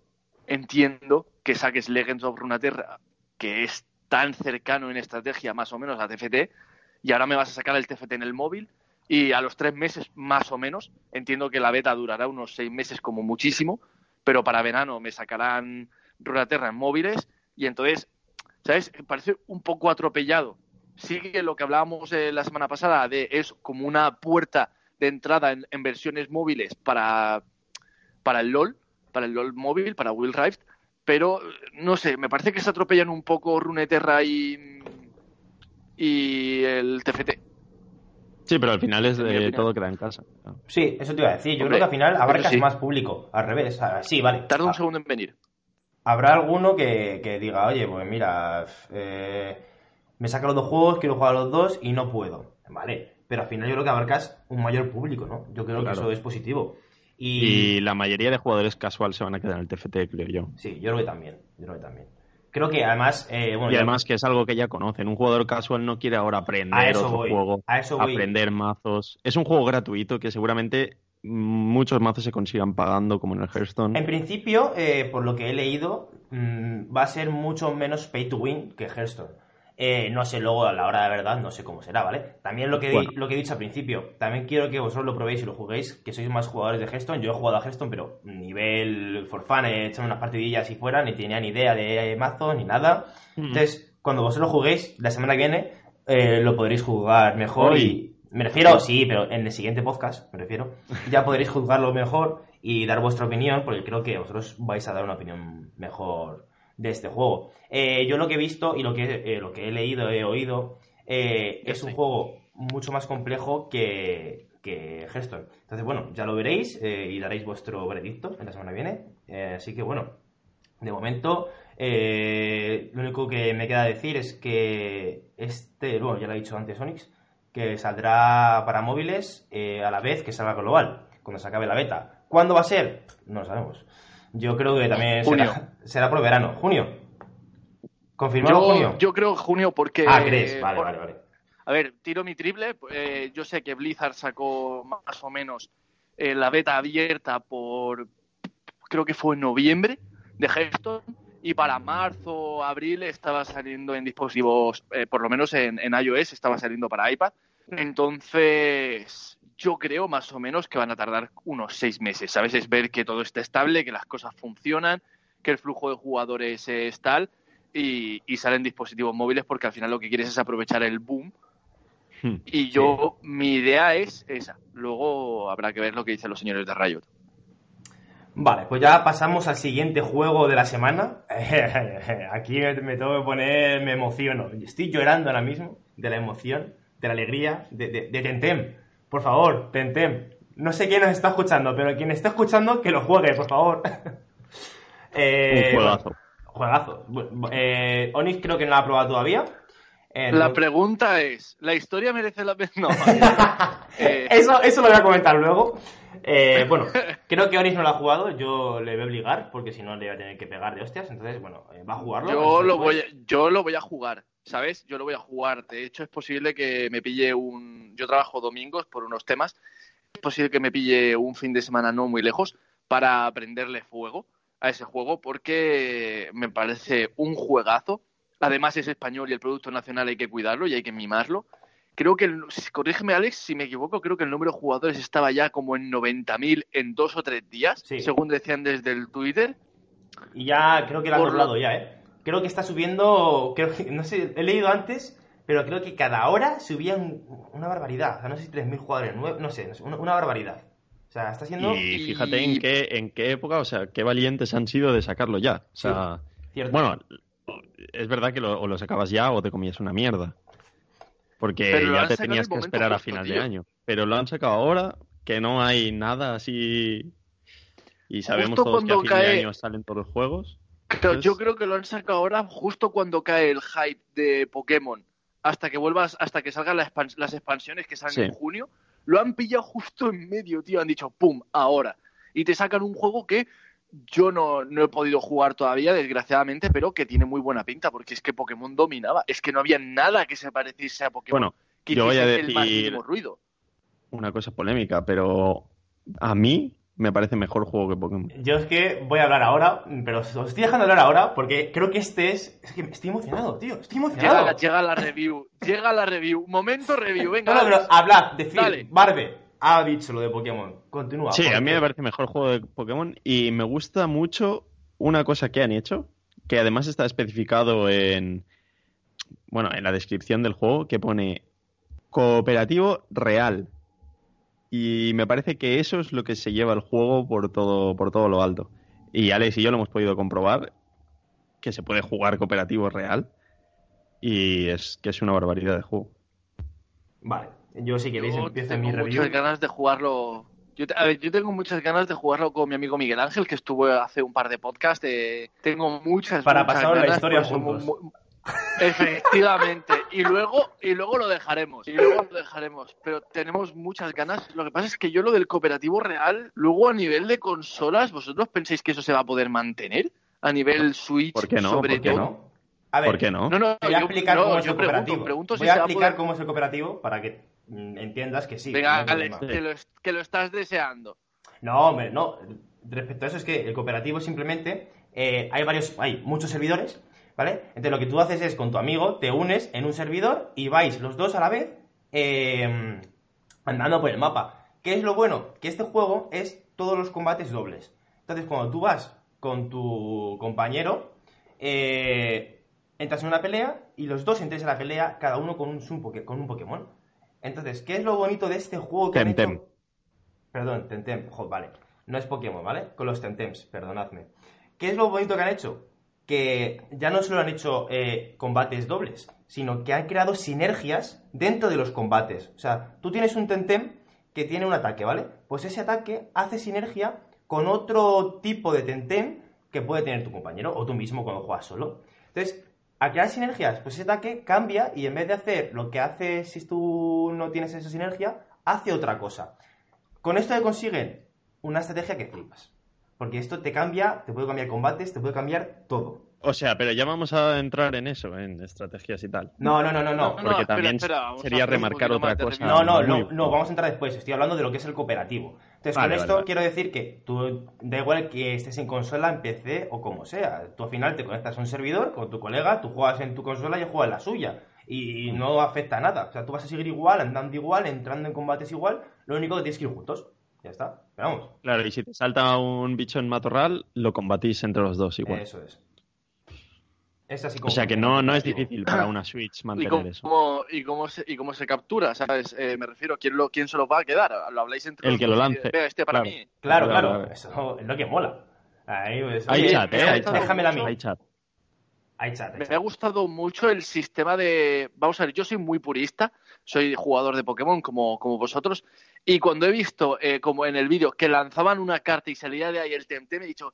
[SPEAKER 1] entiendo que saques Legends of Runeterra, que es tan cercano en estrategia más o menos a TFT, y ahora me vas a sacar el TFT en el móvil, y a los tres meses más o menos, entiendo que la beta durará unos seis meses como muchísimo, pero para verano me sacarán Runeterra en móviles, y entonces, ¿sabes? Parece un poco atropellado. Sigue lo que hablábamos eh, la semana pasada, de es como una puerta de entrada en, versiones móviles para, para el LOL, para el LOL móvil, para Will Rift, pero no sé, me parece que se atropellan un poco Runeterra y, y el TFT.
[SPEAKER 2] Sí, pero al final es de todo queda en casa.
[SPEAKER 3] Sí, eso te iba a decir. Yo creo que al final abarcas más público. Al revés. Sí, vale.
[SPEAKER 1] Tarda un
[SPEAKER 3] ah.
[SPEAKER 1] segundo en venir.
[SPEAKER 3] Habrá alguno que, que diga, oye, pues mira, eh, me saca los dos juegos, quiero jugar a los dos y no puedo. Vale. Pero al final yo creo que abarcas un mayor público, ¿no? Yo creo que eso es positivo.
[SPEAKER 2] Y... la mayoría de jugadores casual se van a quedar en el TFT, creo yo.
[SPEAKER 3] Sí, yo creo que también. Yo creo que también. Creo que además. Eh,
[SPEAKER 2] y además que es algo que ya conocen. Un jugador casual no quiere ahora aprender otro juego, aprender mazos. Es un juego gratuito que seguramente muchos mazos se consigan pagando, como en el Hearthstone.
[SPEAKER 3] En principio, eh, por lo que he leído, mm, va a ser mucho menos pay to win que Hearthstone. Eh, no sé, luego a la hora de verdad no sé cómo será, ¿vale? También lo que, lo que he dicho al principio, también quiero que vosotros lo probéis y lo juguéis, que sois más jugadores de Hearthstone. Yo he jugado a Hearthstone, pero nivel for fun, he hecho unas partidillas y fuera, ni tenía ni idea de mazo ni nada. Mm. Entonces, cuando vosotros lo juguéis, la semana que viene, eh, lo podréis jugar mejor y... Me refiero, sí, pero en el siguiente podcast, me refiero, ya podréis juzgarlo mejor y dar vuestra opinión, porque creo que vosotros vais a dar una opinión mejor de este juego. Eh, yo lo que he visto y lo que, eh, lo que he leído, he oído, eh, es un juego mucho más complejo que, que Hearthstone. Entonces, bueno, ya lo veréis y daréis vuestro veredicto en la semana que viene. así que, bueno, de momento, lo único que me queda decir es que este, bueno, ya lo ha dicho antes Onyx, que saldrá para móviles a la vez que salga global, cuando se acabe la beta. ¿Cuándo va a ser? No lo sabemos. Yo creo que también será, será, por verano. ¿Junio? ¿Confirmado junio?
[SPEAKER 1] Yo creo junio porque...
[SPEAKER 3] Ah, ¿crees? Vale, vale, vale.
[SPEAKER 1] A ver, tiro mi triple. Eh, yo sé que Blizzard sacó más o menos eh, la beta abierta por... Creo que fue en noviembre de Hearthstone y para marzo, abril estaba saliendo en dispositivos, eh, por lo menos en, en, iOS, estaba saliendo para iPad. Entonces, yo creo más o menos que van a tardar unos seis meses, ¿sabes? Es ver que todo está estable, que las cosas funcionan, que el flujo de jugadores es tal y, salen dispositivos móviles porque al final lo que quieres es aprovechar el boom. Hmm. Y yo, mi idea es esa. Luego habrá que ver lo que dicen los señores de Riot.
[SPEAKER 3] Vale, pues ya pasamos al siguiente juego de la semana. Aquí me, tengo que poner, me emociono. Estoy llorando ahora mismo de la emoción, de la alegría, de, de, de Tentem. Por favor, Tentem. No sé quién nos está escuchando, pero quien está escuchando, que lo juegue, por favor.
[SPEAKER 2] eh, Un juegazo.
[SPEAKER 3] Juegazo. Eh, Onix creo que no lo ha probado todavía.
[SPEAKER 1] Eh, la pregunta es, ¿la historia merece la pena? No.
[SPEAKER 3] Eh, eso, eso lo voy a comentar luego. Eh, bueno, creo que Onix no lo ha jugado, yo le voy a obligar, porque si no le voy a tener que pegar de hostias, entonces, bueno, va a jugarlo.
[SPEAKER 1] Yo lo, voy a, yo lo voy a jugar. ¿Sabes? Yo lo voy a jugar. De hecho, es posible que me pille un... Yo trabajo domingos por unos temas. Es posible que me pille un fin de semana no muy lejos para aprenderle fuego a ese juego porque me parece un juegazo. Además es español y el producto nacional hay que cuidarlo y hay que mimarlo. Creo que, el, corrígeme Alex si me equivoco, creo que el número de jugadores estaba ya como en 90.000 en dos o tres días, según decían desde el Twitter.
[SPEAKER 3] Y ya creo que lo han doblado ya, ¿eh? Creo que está subiendo, creo que, no sé, he leído antes, pero creo que cada hora subían una barbaridad. O sea, no sé si 3.000 jugadores, no sé, una, barbaridad. O sea, está siendo...
[SPEAKER 2] Y fíjate en qué, en qué época, o sea, qué valientes han sido de sacarlo ya. O sea, bueno, es verdad que lo, o lo sacabas ya o te comías una mierda. Porque ya te tenías que esperar a final de año. Pero lo han sacado ahora, que no hay nada así... Y sabemos todos que a fin de año salen todos los juegos
[SPEAKER 1] yo creo que lo han sacado ahora justo cuando cae el hype de Pokémon. Hasta que vuelvas, hasta que salgan las, expansiones que salen en junio. Lo han pillado justo en medio, tío. Han dicho, ¡pum! Ahora. Y te sacan un juego que yo no, no he podido jugar todavía, desgraciadamente, pero que tiene muy buena pinta, porque es que Pokémon dominaba. Es que no había nada que se pareciese a Pokémon.
[SPEAKER 2] Bueno,
[SPEAKER 1] que
[SPEAKER 2] yo voy a
[SPEAKER 1] el
[SPEAKER 2] decir-
[SPEAKER 1] ruido.
[SPEAKER 2] Una cosa polémica, pero a mí me parece mejor juego que Pokémon.
[SPEAKER 3] Yo es que voy a hablar ahora, pero os estoy dejando hablar ahora porque creo que este es. Es que estoy emocionado, tío. Estoy
[SPEAKER 1] Llega,
[SPEAKER 3] emocionado.
[SPEAKER 1] la- llega la review, llega la review. Momento review, venga.
[SPEAKER 3] No, no, pero hablad, decid.
[SPEAKER 1] Dale.
[SPEAKER 3] Barbe ha dicho lo de Pokémon. Continúa.
[SPEAKER 2] Sí,
[SPEAKER 3] ¿por
[SPEAKER 2] a mí me parece mejor juego de Pokémon y me gusta mucho una cosa que han hecho, que además está especificado en, bueno, en la descripción del juego, que pone cooperativo real. Y me parece que eso es lo que se lleva el juego por todo, por todo lo alto. Y Alex y yo lo hemos podido comprobar, que se puede jugar cooperativo real. Y es que es una barbaridad de juego.
[SPEAKER 3] Vale, yo si queréis
[SPEAKER 1] Yo
[SPEAKER 3] empiezo
[SPEAKER 1] tengo
[SPEAKER 3] mi review.
[SPEAKER 1] muchas ganas de jugarlo. Yo, a ver, yo tengo muchas ganas de jugarlo con mi amigo Miguel Ángel, que estuvo hace un par de podcasts. eh, tengo muchas
[SPEAKER 3] Para
[SPEAKER 1] muchas
[SPEAKER 3] pasaros la historia
[SPEAKER 1] por eso
[SPEAKER 3] juntos.
[SPEAKER 1] mu- mu- Efectivamente. Y luego, y luego lo dejaremos. Y luego lo dejaremos. Pero tenemos muchas ganas. Lo que pasa es que yo lo del cooperativo real, luego a nivel de consolas, ¿vosotros pensáis que eso se va a poder mantener? A nivel Switch,
[SPEAKER 2] ¿Por qué no?
[SPEAKER 1] sobre
[SPEAKER 2] ¿Por qué
[SPEAKER 3] ¿Por qué
[SPEAKER 1] todo.
[SPEAKER 3] no? A ver,
[SPEAKER 2] ¿Por qué no?
[SPEAKER 1] No,
[SPEAKER 3] voy a
[SPEAKER 1] yo-
[SPEAKER 3] explicar
[SPEAKER 1] no,
[SPEAKER 3] cómo es el cooperativo.
[SPEAKER 1] pregunto si
[SPEAKER 3] voy a explicar
[SPEAKER 1] poder-
[SPEAKER 3] cómo es el cooperativo para que entiendas que sí.
[SPEAKER 1] Venga,
[SPEAKER 3] no
[SPEAKER 1] Alex, lo, que lo estás deseando.
[SPEAKER 3] No, hombre, no. Respecto a eso es que el cooperativo simplemente eh, hay varios, hay muchos servidores, ¿vale? Entonces lo que tú haces es con tu amigo te unes en un servidor y vais los dos a la vez eh, andando por el mapa. ¿Qué es lo bueno? Que este juego es todos los combates dobles. Entonces cuando tú vas con tu compañero, eh, entras en una pelea y los dos entréis a la pelea, cada uno con un, con un Pokémon. Entonces, ¿qué es lo bonito de este juego que han
[SPEAKER 2] Temtem.
[SPEAKER 3] hecho? Perdón, Temtem, jo, vale. No es Pokémon, ¿vale? Con los Temtems, perdonadme. ¿Qué es lo bonito que han hecho? Que ya no solo han hecho eh, combates dobles, sino que han creado sinergias dentro de los combates. O sea, tú tienes un Temtem que tiene un ataque, ¿vale? Pues ese ataque hace sinergia con otro tipo de Temtem que puede tener tu compañero o tú mismo cuando juegas solo. Entonces, al crear sinergias, pues ese ataque cambia y en vez de hacer lo que hace si tú no tienes esa sinergia, hace otra cosa. Con esto te consiguen una estrategia que flipas. Porque esto te cambia, te puede cambiar combates, te puede cambiar todo.
[SPEAKER 2] O sea, pero ya vamos a entrar en eso, en estrategias y tal.
[SPEAKER 3] No, no, no, no, no.
[SPEAKER 1] No,
[SPEAKER 2] Porque también
[SPEAKER 1] espera,
[SPEAKER 2] sería remarcar otra cosa.
[SPEAKER 3] No, no, no, no, vamos a entrar después. Estoy hablando de lo que es el cooperativo. Entonces,
[SPEAKER 2] Vale,
[SPEAKER 3] con
[SPEAKER 2] vale,
[SPEAKER 3] esto
[SPEAKER 2] vale.
[SPEAKER 3] quiero decir que tú, da igual que estés en consola, en PC o como sea. Tú al final te conectas a un servidor con tu colega, tú juegas en tu consola y yo juego en la suya. Y no afecta a nada. O sea, tú vas a seguir igual, andando igual, entrando en combates igual. Lo único que tienes que ir juntos. Ya está. Pero vamos,
[SPEAKER 2] Claro, y si te salta un bicho en matorral, lo combatís entre los dos igual.
[SPEAKER 3] eso es. Es así como
[SPEAKER 2] o sea que no, no es difícil para una Switch
[SPEAKER 1] ¿Y
[SPEAKER 2] mantener eso.
[SPEAKER 1] cómo, y, cómo se, ¿Y cómo se captura? ¿Sabes? Eh, me refiero, ¿quién, lo, ¿quién se lo va a quedar? ¿Lo habláis entre
[SPEAKER 2] El
[SPEAKER 1] los
[SPEAKER 2] que
[SPEAKER 1] dos?
[SPEAKER 2] lo lance,
[SPEAKER 1] este para
[SPEAKER 2] claro.
[SPEAKER 1] mí.
[SPEAKER 3] Claro,
[SPEAKER 2] Claro,
[SPEAKER 3] claro.
[SPEAKER 2] claro.
[SPEAKER 3] Eso es lo que mola. Ahí, pues,
[SPEAKER 2] Hay
[SPEAKER 3] oye,
[SPEAKER 2] chat, eh, hay chat.
[SPEAKER 3] Déjamela a mí.
[SPEAKER 2] Hay chat.
[SPEAKER 3] Hay chat, hay
[SPEAKER 1] Me ha gustado mucho el sistema de... Vamos a ver, yo soy muy purista, soy jugador de Pokémon como, como vosotros, y cuando he visto, eh, como en el vídeo, que lanzaban una carta y salía de ahí el Temtem, he dicho...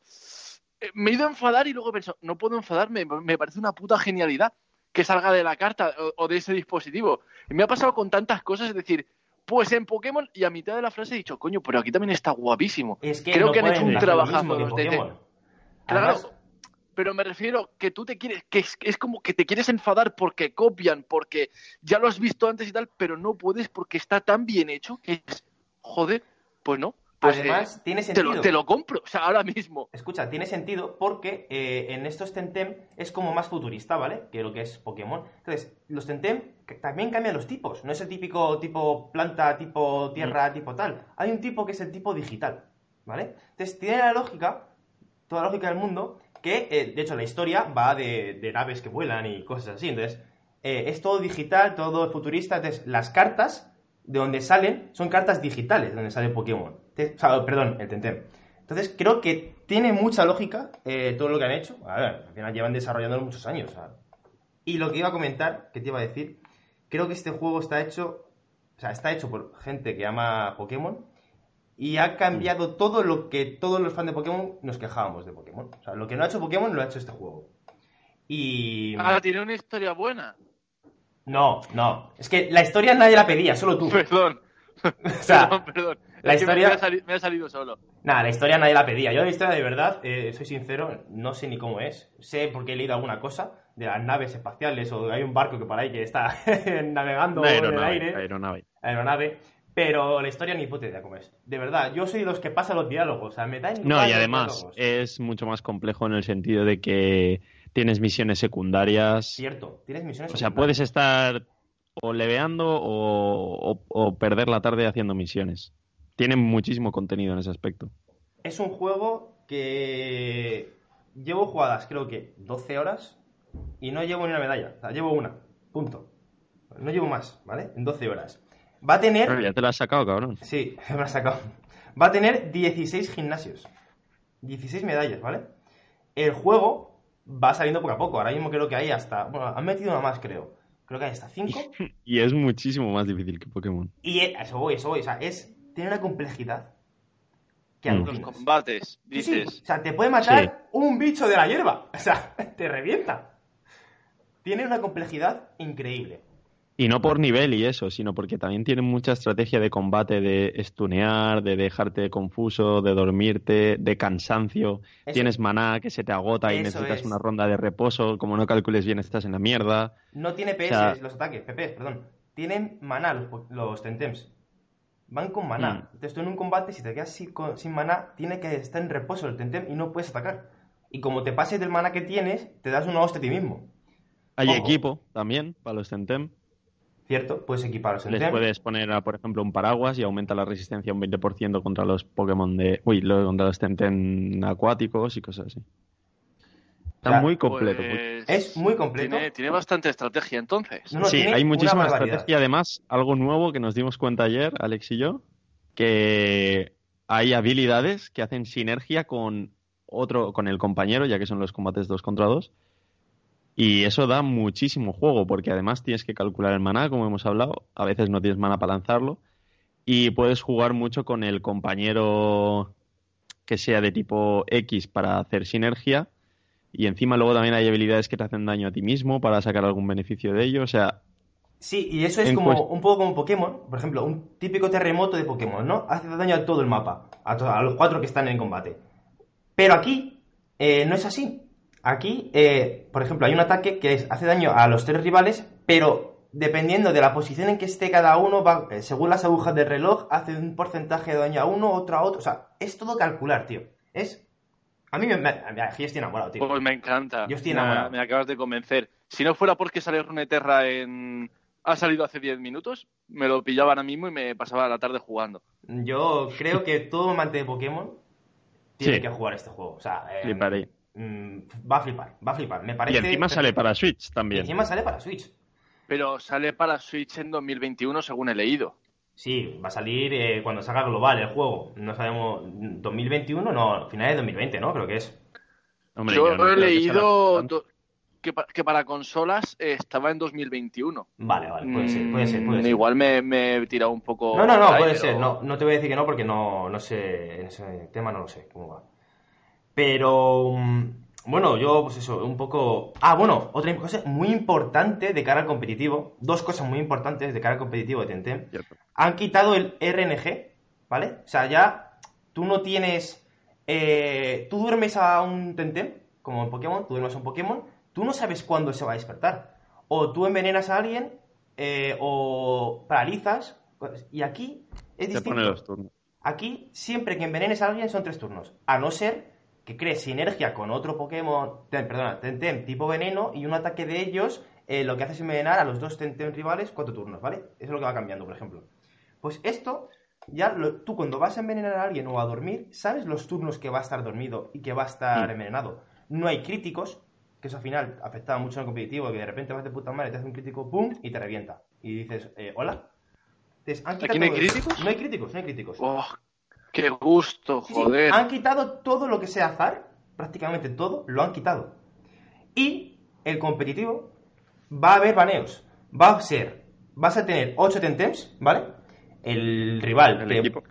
[SPEAKER 1] eh, me he ido a enfadar y luego he pensado, no puedo enfadarme, me parece una puta genialidad que salga de la carta o, o de ese dispositivo. Y me ha pasado con tantas cosas, es decir, pues en Pokémon, y a mitad de la frase he dicho, coño, pero aquí también está guapísimo.
[SPEAKER 3] Es que
[SPEAKER 1] Creo
[SPEAKER 3] no
[SPEAKER 1] que han hecho un trabajazo. Claro, pero me refiero que tú te quieres, que es, es como que te quieres enfadar porque copian, porque ya lo has visto antes y tal, pero no puedes porque está tan bien hecho que es, joder, pues no. Pues,
[SPEAKER 3] además tiene
[SPEAKER 1] eh, te,
[SPEAKER 3] sentido.
[SPEAKER 1] lo, te lo compro, o sea, ahora mismo.
[SPEAKER 3] Escucha, tiene sentido porque eh, en estos Temtem es como más futurista, ¿vale? Que lo que es Pokémon. Entonces, los Temtem que también cambian los tipos. No es el típico tipo planta, tipo tierra, tipo tal. Hay un tipo que es el tipo digital, ¿vale? Entonces, tiene la lógica, toda la lógica del mundo, que eh, de hecho la historia va de, de naves que vuelan y cosas así. Entonces, eh, es todo digital, todo futurista. Entonces, las cartas de donde salen son cartas digitales, donde sale Pokémon. Perdón, el Temtem. Entonces, creo que tiene mucha lógica eh, todo lo que han hecho. A ver, al final llevan desarrollándolo muchos años. Y lo que iba a comentar, que te iba a decir, creo que este juego está hecho, o sea, está hecho por gente que ama Pokémon y ha cambiado todo lo que todos los fans de Pokémon nos quejábamos de Pokémon. O sea, lo que no ha hecho Pokémon lo ha hecho este juego. Y...
[SPEAKER 1] Ah, tiene una historia buena.
[SPEAKER 3] No, no. Es que la historia nadie la pedía, solo tú.
[SPEAKER 1] Perdón,
[SPEAKER 3] O sea,
[SPEAKER 1] perdón, perdón.
[SPEAKER 3] La
[SPEAKER 1] Es
[SPEAKER 3] historia-
[SPEAKER 1] me, ha sali- me ha salido solo.
[SPEAKER 3] Nada, la historia nadie la pedía. Yo la historia de verdad, eh, soy sincero, no sé ni cómo es. Sé porque he leído alguna cosa de las naves espaciales o hay un barco que por ahí que está navegando en el aire,
[SPEAKER 2] aeronave.
[SPEAKER 3] aeronave, pero la historia ni puta idea cómo es. De verdad, yo soy de los que pasan los diálogos, o sea, me dan
[SPEAKER 2] No, y además es mucho más complejo en el sentido de que tienes misiones secundarias.
[SPEAKER 3] Cierto, tienes misiones
[SPEAKER 2] O sea, puedes estar o leveando o, o- o perder la tarde haciendo misiones. Tienen muchísimo contenido en ese aspecto.
[SPEAKER 3] Es un juego que llevo jugadas creo que 12 horas y no llevo ni una medalla. O sea, llevo una. Punto. No llevo más, ¿vale? En 12 horas. Va a tener...
[SPEAKER 2] Pero ya te lo has sacado, cabrón.
[SPEAKER 3] Sí, me lo has sacado. Va a tener 16 gimnasios. 16 medallas, ¿vale? El juego va saliendo poco a poco. Ahora mismo creo que hay hasta... Bueno, han metido una más, creo. Creo que hay hasta 5.
[SPEAKER 2] Y es muchísimo más difícil que Pokémon.
[SPEAKER 3] Y a eso voy, a eso voy. O sea, es... Tiene una complejidad que
[SPEAKER 2] Mm.
[SPEAKER 1] Los combates,
[SPEAKER 3] Sí. O sea, te puede matar
[SPEAKER 2] Sí.
[SPEAKER 3] un bicho de la hierba. O sea, te revienta. Tiene una complejidad increíble.
[SPEAKER 2] Y no por nivel y eso, sino porque también tienen mucha estrategia de combate, de estunear, de dejarte confuso, de dormirte, de cansancio.
[SPEAKER 3] Eso-
[SPEAKER 2] Tienes maná que se te agota y
[SPEAKER 3] Eso
[SPEAKER 2] necesitas
[SPEAKER 3] es.
[SPEAKER 2] una ronda de reposo. Como no calcules bien, estás en la mierda.
[SPEAKER 3] No tiene PS
[SPEAKER 2] O sea-
[SPEAKER 3] los ataques, PP, perdón. Tienen maná los, los Tentems. Van con maná.
[SPEAKER 2] Mm.
[SPEAKER 3] Entonces tú en un combate, si te quedas sin, sin maná, tiene que estar en reposo el Tentem y no puedes atacar. Y como te pases del maná que tienes, te das una hostia a ti mismo.
[SPEAKER 2] Hay
[SPEAKER 3] Ojo.
[SPEAKER 2] equipo también para los Tentem.
[SPEAKER 3] ¿Cierto? Puedes equipar los
[SPEAKER 2] Les puedes poner, a, por ejemplo, un paraguas y aumenta la resistencia un 20% contra los Pokémon de. Uy, lo- contra los Tenten acuáticos y cosas así. Está muy completo.
[SPEAKER 1] Pues,
[SPEAKER 3] Es muy completo.
[SPEAKER 1] Tiene, tiene bastante estrategia entonces.
[SPEAKER 3] No, no,
[SPEAKER 2] sí, hay muchísima estrategia. Además, algo nuevo que nos dimos cuenta ayer, Alex y yo, que hay habilidades que hacen sinergia con otro, con el compañero, ya que son los combates dos contra dos. Y eso da muchísimo juego, porque además tienes que calcular el maná, como hemos hablado. A veces no tienes maná para lanzarlo. Y puedes jugar mucho con el compañero que sea de tipo X para hacer sinergia. Y encima luego también hay habilidades que te hacen daño a ti mismo para sacar algún beneficio de ello. O sea,
[SPEAKER 3] Sí, y eso es como un poco como Pokémon. Por ejemplo, un típico terremoto de Pokémon, ¿no? Hace daño a todo el mapa, a, to- a los cuatro que están en combate. Pero aquí eh, no es así. Aquí, eh, por ejemplo, hay un ataque que hace daño a los tres rivales, pero dependiendo de la posición en que esté cada uno, va, eh, según las agujas del reloj, hace un porcentaje de daño a uno, otro a otro. O sea, es todo calcular, tío. Es... A mí me... me- yo estoy enamorado, tío.
[SPEAKER 1] Pues me encanta.
[SPEAKER 3] Yo estoy
[SPEAKER 1] Me-
[SPEAKER 3] enamorado.
[SPEAKER 1] Me, acabas de convencer. Si no fuera porque sale Runeterra en... Ha salido hace 10 minutos, me lo pillaba ahora mismo y me pasaba la tarde jugando.
[SPEAKER 3] Yo creo que todo amante de Pokémon tiene
[SPEAKER 2] Sí.
[SPEAKER 3] que jugar este juego. O sea, eh, mm, va a flipar, va a flipar. Me
[SPEAKER 2] Y
[SPEAKER 3] parece.
[SPEAKER 2] encima sale para Switch
[SPEAKER 3] Y
[SPEAKER 2] también.
[SPEAKER 3] encima sale para Switch.
[SPEAKER 1] Pero sale para Switch en 2021, según he leído.
[SPEAKER 3] Sí, va a salir eh, cuando salga global el juego. No sabemos. 2021, no, finales de 2020, ¿no? Creo que es.
[SPEAKER 2] Hombre,
[SPEAKER 1] Yo
[SPEAKER 2] no
[SPEAKER 1] he leído que, pa- que para consolas eh, estaba en 2021.
[SPEAKER 3] Vale, vale, puede ser, puede ser, puede
[SPEAKER 1] Mm,
[SPEAKER 3] ser.
[SPEAKER 1] Igual me, me he tirado un poco.
[SPEAKER 3] No, no, no,
[SPEAKER 1] ahí,
[SPEAKER 3] puede
[SPEAKER 1] pero-
[SPEAKER 3] ser. No, no te voy a decir que no porque no, no sé. En ese tema no lo sé cómo va. Pero. mm, Bueno, yo, pues eso, un poco. Ah, bueno, otra cosa muy importante de cara al competitivo. Dos cosas muy importantes de cara al competitivo de Tentem.
[SPEAKER 2] Cierto.
[SPEAKER 3] han quitado el RNG, ¿vale? O sea, ya tú no tienes... eh, tú duermes a un Tentem, como en Pokémon, tú duermes a un Pokémon, tú no sabes cuándo se va a despertar. O tú envenenas a alguien, eh, o paralizas, y aquí es distinto.
[SPEAKER 2] pone los turnos.
[SPEAKER 3] Aquí, siempre que envenenes a alguien son tres turnos. A no ser que crees sinergia con otro Pokémon, perdona, Tentem tipo veneno y un ataque de ellos eh, lo que hace es envenenar a los dos Tentem rivales cuatro turnos, ¿vale? Eso es lo que va cambiando, por ejemplo. Pues esto, ya lo- tú cuando vas a envenenar a alguien o a dormir, sabes los turnos que va a estar dormido y que va a estar
[SPEAKER 2] Mm.
[SPEAKER 3] envenenado. No hay críticos, que eso al final afectaba mucho en el competitivo, que de repente vas de puta madre, te hace un crítico, ¡pum! y te revienta. Y dices, eh, ¿hola? Entonces, han
[SPEAKER 1] ¿Aquí no hay críticos?
[SPEAKER 3] No hay críticos, no hay críticos.
[SPEAKER 1] Oh, qué gusto,
[SPEAKER 3] Sí, sí,
[SPEAKER 1] joder.
[SPEAKER 3] Han quitado todo lo que sea azar, prácticamente todo, lo han quitado. Y el competitivo va a haber baneos. Va a ser, vas a tener 8 tentems, ¿vale? El rival,
[SPEAKER 2] El equipo.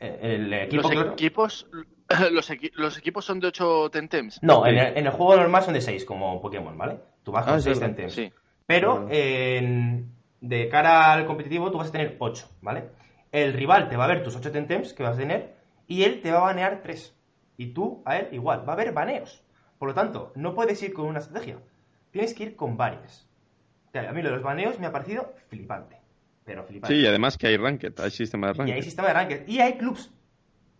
[SPEAKER 3] eh, el equipo,
[SPEAKER 1] Los
[SPEAKER 3] claro.
[SPEAKER 1] equipos, los, equi- los equipos son de 8 tentems.
[SPEAKER 3] No,
[SPEAKER 2] Sí.
[SPEAKER 3] en el, en el juego normal son de 6, como Pokémon, ¿vale? Tú vas con
[SPEAKER 2] Ah, es
[SPEAKER 3] 6
[SPEAKER 2] verdad,
[SPEAKER 3] tentems.
[SPEAKER 1] Sí.
[SPEAKER 3] Pero en- de cara al competitivo tú vas a tener 8, ¿vale? El rival te va a ver tus 8 tentems que vas a tener y él te va a banear 3. Y tú a él igual. Va a haber baneos. Por lo tanto, no puedes ir con una estrategia. Tienes que ir con varias. A mí lo de los baneos me ha parecido flipante. Pero flipante.
[SPEAKER 2] Sí, y además que hay ranked, hay sistema de ranked.
[SPEAKER 3] Y hay sistema de ranked. Y hay clubs.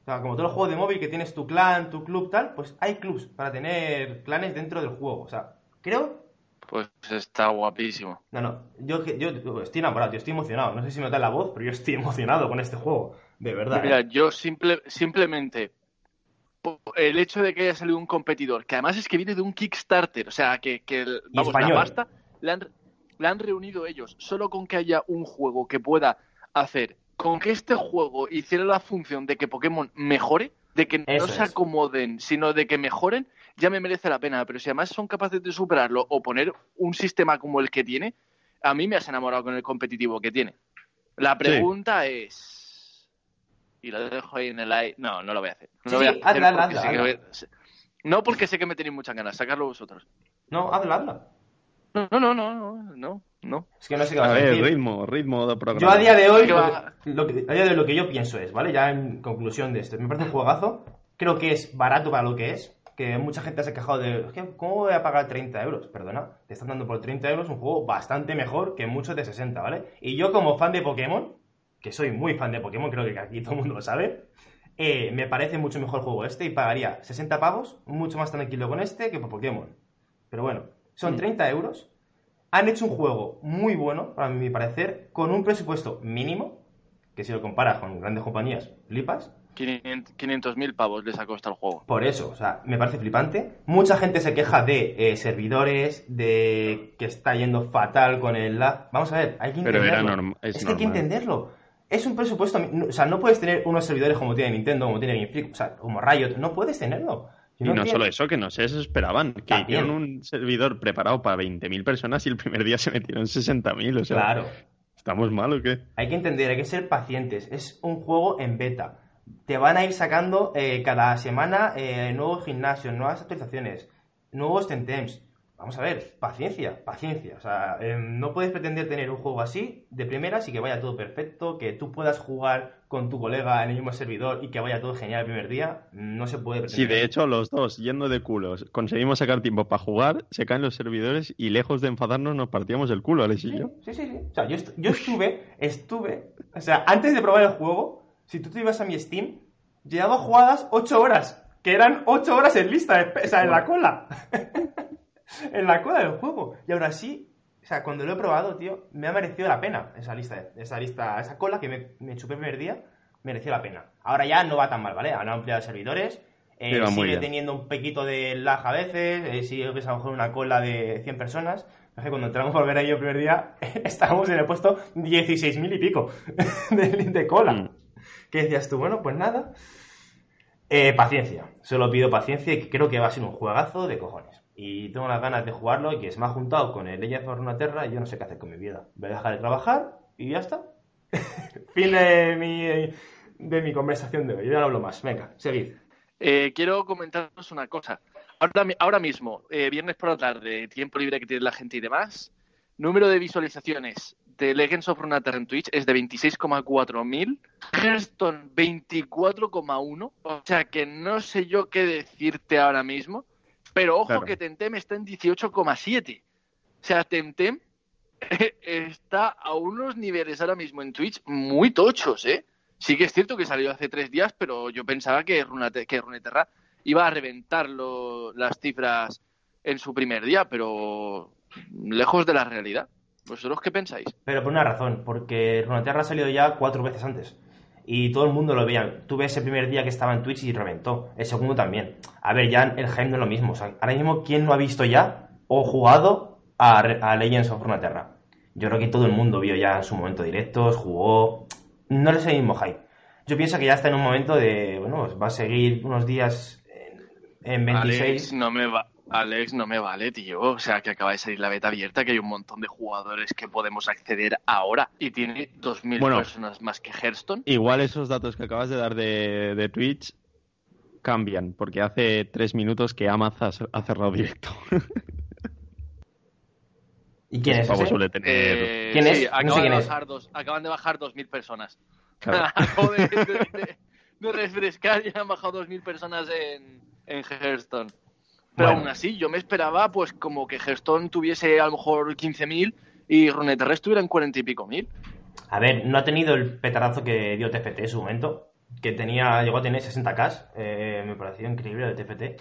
[SPEAKER 3] O sea, como todos los juegos de móvil que tienes tu clan, tu club, tal, pues hay clubs para tener clanes dentro del juego. O sea, creo
[SPEAKER 1] pues está guapísimo.
[SPEAKER 3] No, no, yo, yo estoy enamorado, yo estoy emocionado. No sé si me da la voz, pero yo estoy emocionado con este juego, de verdad.
[SPEAKER 1] Mira,
[SPEAKER 3] ¿eh?
[SPEAKER 1] yo simple, simplemente el hecho de que haya salido un competidor, que además es que viene de un Kickstarter, o sea, que, que vamos, la pasta la han, la han reunido ellos, solo con que haya un juego que pueda hacer, con que este juego hiciera la función de que Pokémon mejore, de que no se acomoden, sino de que mejoren, ya me merece la pena. Pero si además son capaces de superarlo o poner un sistema como el que tiene, a mí me has enamorado con el competitivo que tiene. La pregunta es. Y lo dejo ahí en el aire. No, no lo voy a hacer. No, a porque sé que me tenéis muchas ganas. Sacarlo vosotros.
[SPEAKER 3] No, hazla, hazla.
[SPEAKER 1] No, no, no, no, no, no.
[SPEAKER 3] Es que no sé qué va a,
[SPEAKER 2] ver, ritmo, ritmo de programa.
[SPEAKER 3] Yo a día de hoy, lo que, a día de hoy lo que yo pienso es, ¿vale? Ya en conclusión de esto, me parece un juegazo. Creo que es barato para lo que es que mucha gente se ha quejado de, ¿cómo voy a pagar 30 euros? Perdona, te están dando por 30 euros un juego bastante mejor que muchos de 60, ¿vale? Y yo como fan de Pokémon, que soy muy fan de Pokémon, creo que aquí todo el mundo lo sabe, eh, me parece mucho mejor el juego este y pagaría 60 pavos, mucho más tranquilo con este que por Pokémon. Pero bueno, son 30 mm. euros. Han hecho un juego muy bueno, para mi parecer, con un presupuesto mínimo, que si lo comparas con grandes compañías, flipas
[SPEAKER 1] 500.000 pavos les ha costado el juego.
[SPEAKER 3] Por eso, o sea, me parece flipante. Mucha gente se queja de eh, servidores, de que está yendo fatal con el lag. Vamos a ver, hay que entenderlo. es, que hay que entenderlo. Es un presupuesto, o sea, no puedes tener unos servidores como tiene Nintendo, como tiene Game Freak, o sea, como Riot, no puedes tenerlo.
[SPEAKER 2] y no, solo eso, que no se esperaban que hicieron un servidor preparado para 20.000 personas y el primer día se metieron 60.000, o sea...
[SPEAKER 3] Claro.
[SPEAKER 2] ¿Estamos mal o qué?
[SPEAKER 3] Hay que entender, hay que ser pacientes. Es un juego en beta te van a ir sacando eh, cada semana eh, nuevos gimnasios, nuevas actualizaciones, nuevos tentems. Vamos a ver, paciencia, paciencia. O sea, em, no puedes pretender tener un juego así de primeras y que vaya todo perfecto, que tú puedas jugar con tu colega en el mismo servidor y que vaya todo genial el primer día. No se puede pretender.
[SPEAKER 2] Sí, de hecho, los dos, yendo de culos, conseguimos sacar tiempo para jugar, se caen los servidores y lejos de enfadarnos nos partíamos el culo, Alex y
[SPEAKER 3] yo. Sí, sí, sí. O sea, yo, yo estuve, estuve, o sea, antes de probar el juego, si tú te ibas a mi Steam, llevaba jugadas 8 horas, que eran 8 horas en lista, o sea, en la cola. en la cola del juego. Y ahora sí, o sea, cuando lo he probado, tío, me ha merecido la pena esa lista, esa lista, esa cola que me, me chupé el primer día, mereció la pena. Ahora ya no va tan mal, ¿vale? Han ampliado servidores, eh, sigue teniendo un pequito de lag a veces, eh, sigue ves a lo mejor una cola de 100 personas. Cuando entramos por ver ahí el primer día, estábamos en el puesto 16.000 y pico de, de cola. Mm. ¿Qué decías tú? Bueno, pues nada. Eh, paciencia. Solo pido paciencia y creo que va a ser un juegazo de cojones. Y tengo las ganas de jugarlo y que se me ha juntado con el Legends of Runeterra y yo no sé qué hacer con mi vida. Voy a dejar de trabajar y ya está. fin de mi, de mi conversación de hoy. Ya no hablo más. Venga, seguid.
[SPEAKER 1] Eh, quiero comentaros una cosa. Ahora, ahora mismo, eh, viernes por la tarde, tiempo libre que tiene la gente y demás, número de visualizaciones de Legends of Runeterra en Twitch es de 26,4 mil, Hearthstone 24,1, o sea que no sé yo qué decirte ahora mismo, pero ojo que Temtem está en 18,7. O sea, Temtem está a unos niveles ahora mismo en Twitch muy tochos, ¿eh? Sí que es cierto que salió hace tres días, pero yo pensaba que, que Runeterra iba a reventar las cifras en su primer día, pero lejos de la realidad. ¿Vosotros qué pensáis?
[SPEAKER 3] Pero por una razón, porque Runeterra ha salido ya cuatro veces antes. Y todo el mundo lo veía. Tuve ese primer día que estaba en Twitch y reventó. El segundo también. A ver, ya el hype no es lo mismo. ahora mismo, ¿quién no ha visto ya o jugado a, Legends of Runeterra? Yo creo que todo el mundo vio ya en su momento directos, jugó. No es el mismo hype. Yo pienso que ya está en un momento de, bueno, pues va a seguir unos días en, 26.
[SPEAKER 1] no me va, Alex, no me vale, tío. O sea, que acaba de salir la beta abierta, que hay un montón de jugadores que podemos acceder ahora y tiene 2.000 personas más que Hearthstone.
[SPEAKER 2] Igual esos datos que acabas de dar de, Twitch cambian, porque hace tres minutos que Amazon ha cerrado directo.
[SPEAKER 3] ¿Y quién es?
[SPEAKER 1] Ese?
[SPEAKER 3] Suele tener...
[SPEAKER 1] Eh, ¿Quién es? acaban, de bajar dos, acaban de bajar 2.000 personas. Joder, de, de- de refrescar y han bajado 2.000 personas en, en Hearthstone. Pero
[SPEAKER 3] Bueno.
[SPEAKER 1] aún así, yo me esperaba pues como que Hearthstone tuviese a lo mejor 15.000 y Runeterra estuviera en 40 y pico mil.
[SPEAKER 3] A ver, no ha tenido el petarazo que dio TFT en su momento, que tenía, llegó a tener 60k, eh, me pareció increíble el TFT.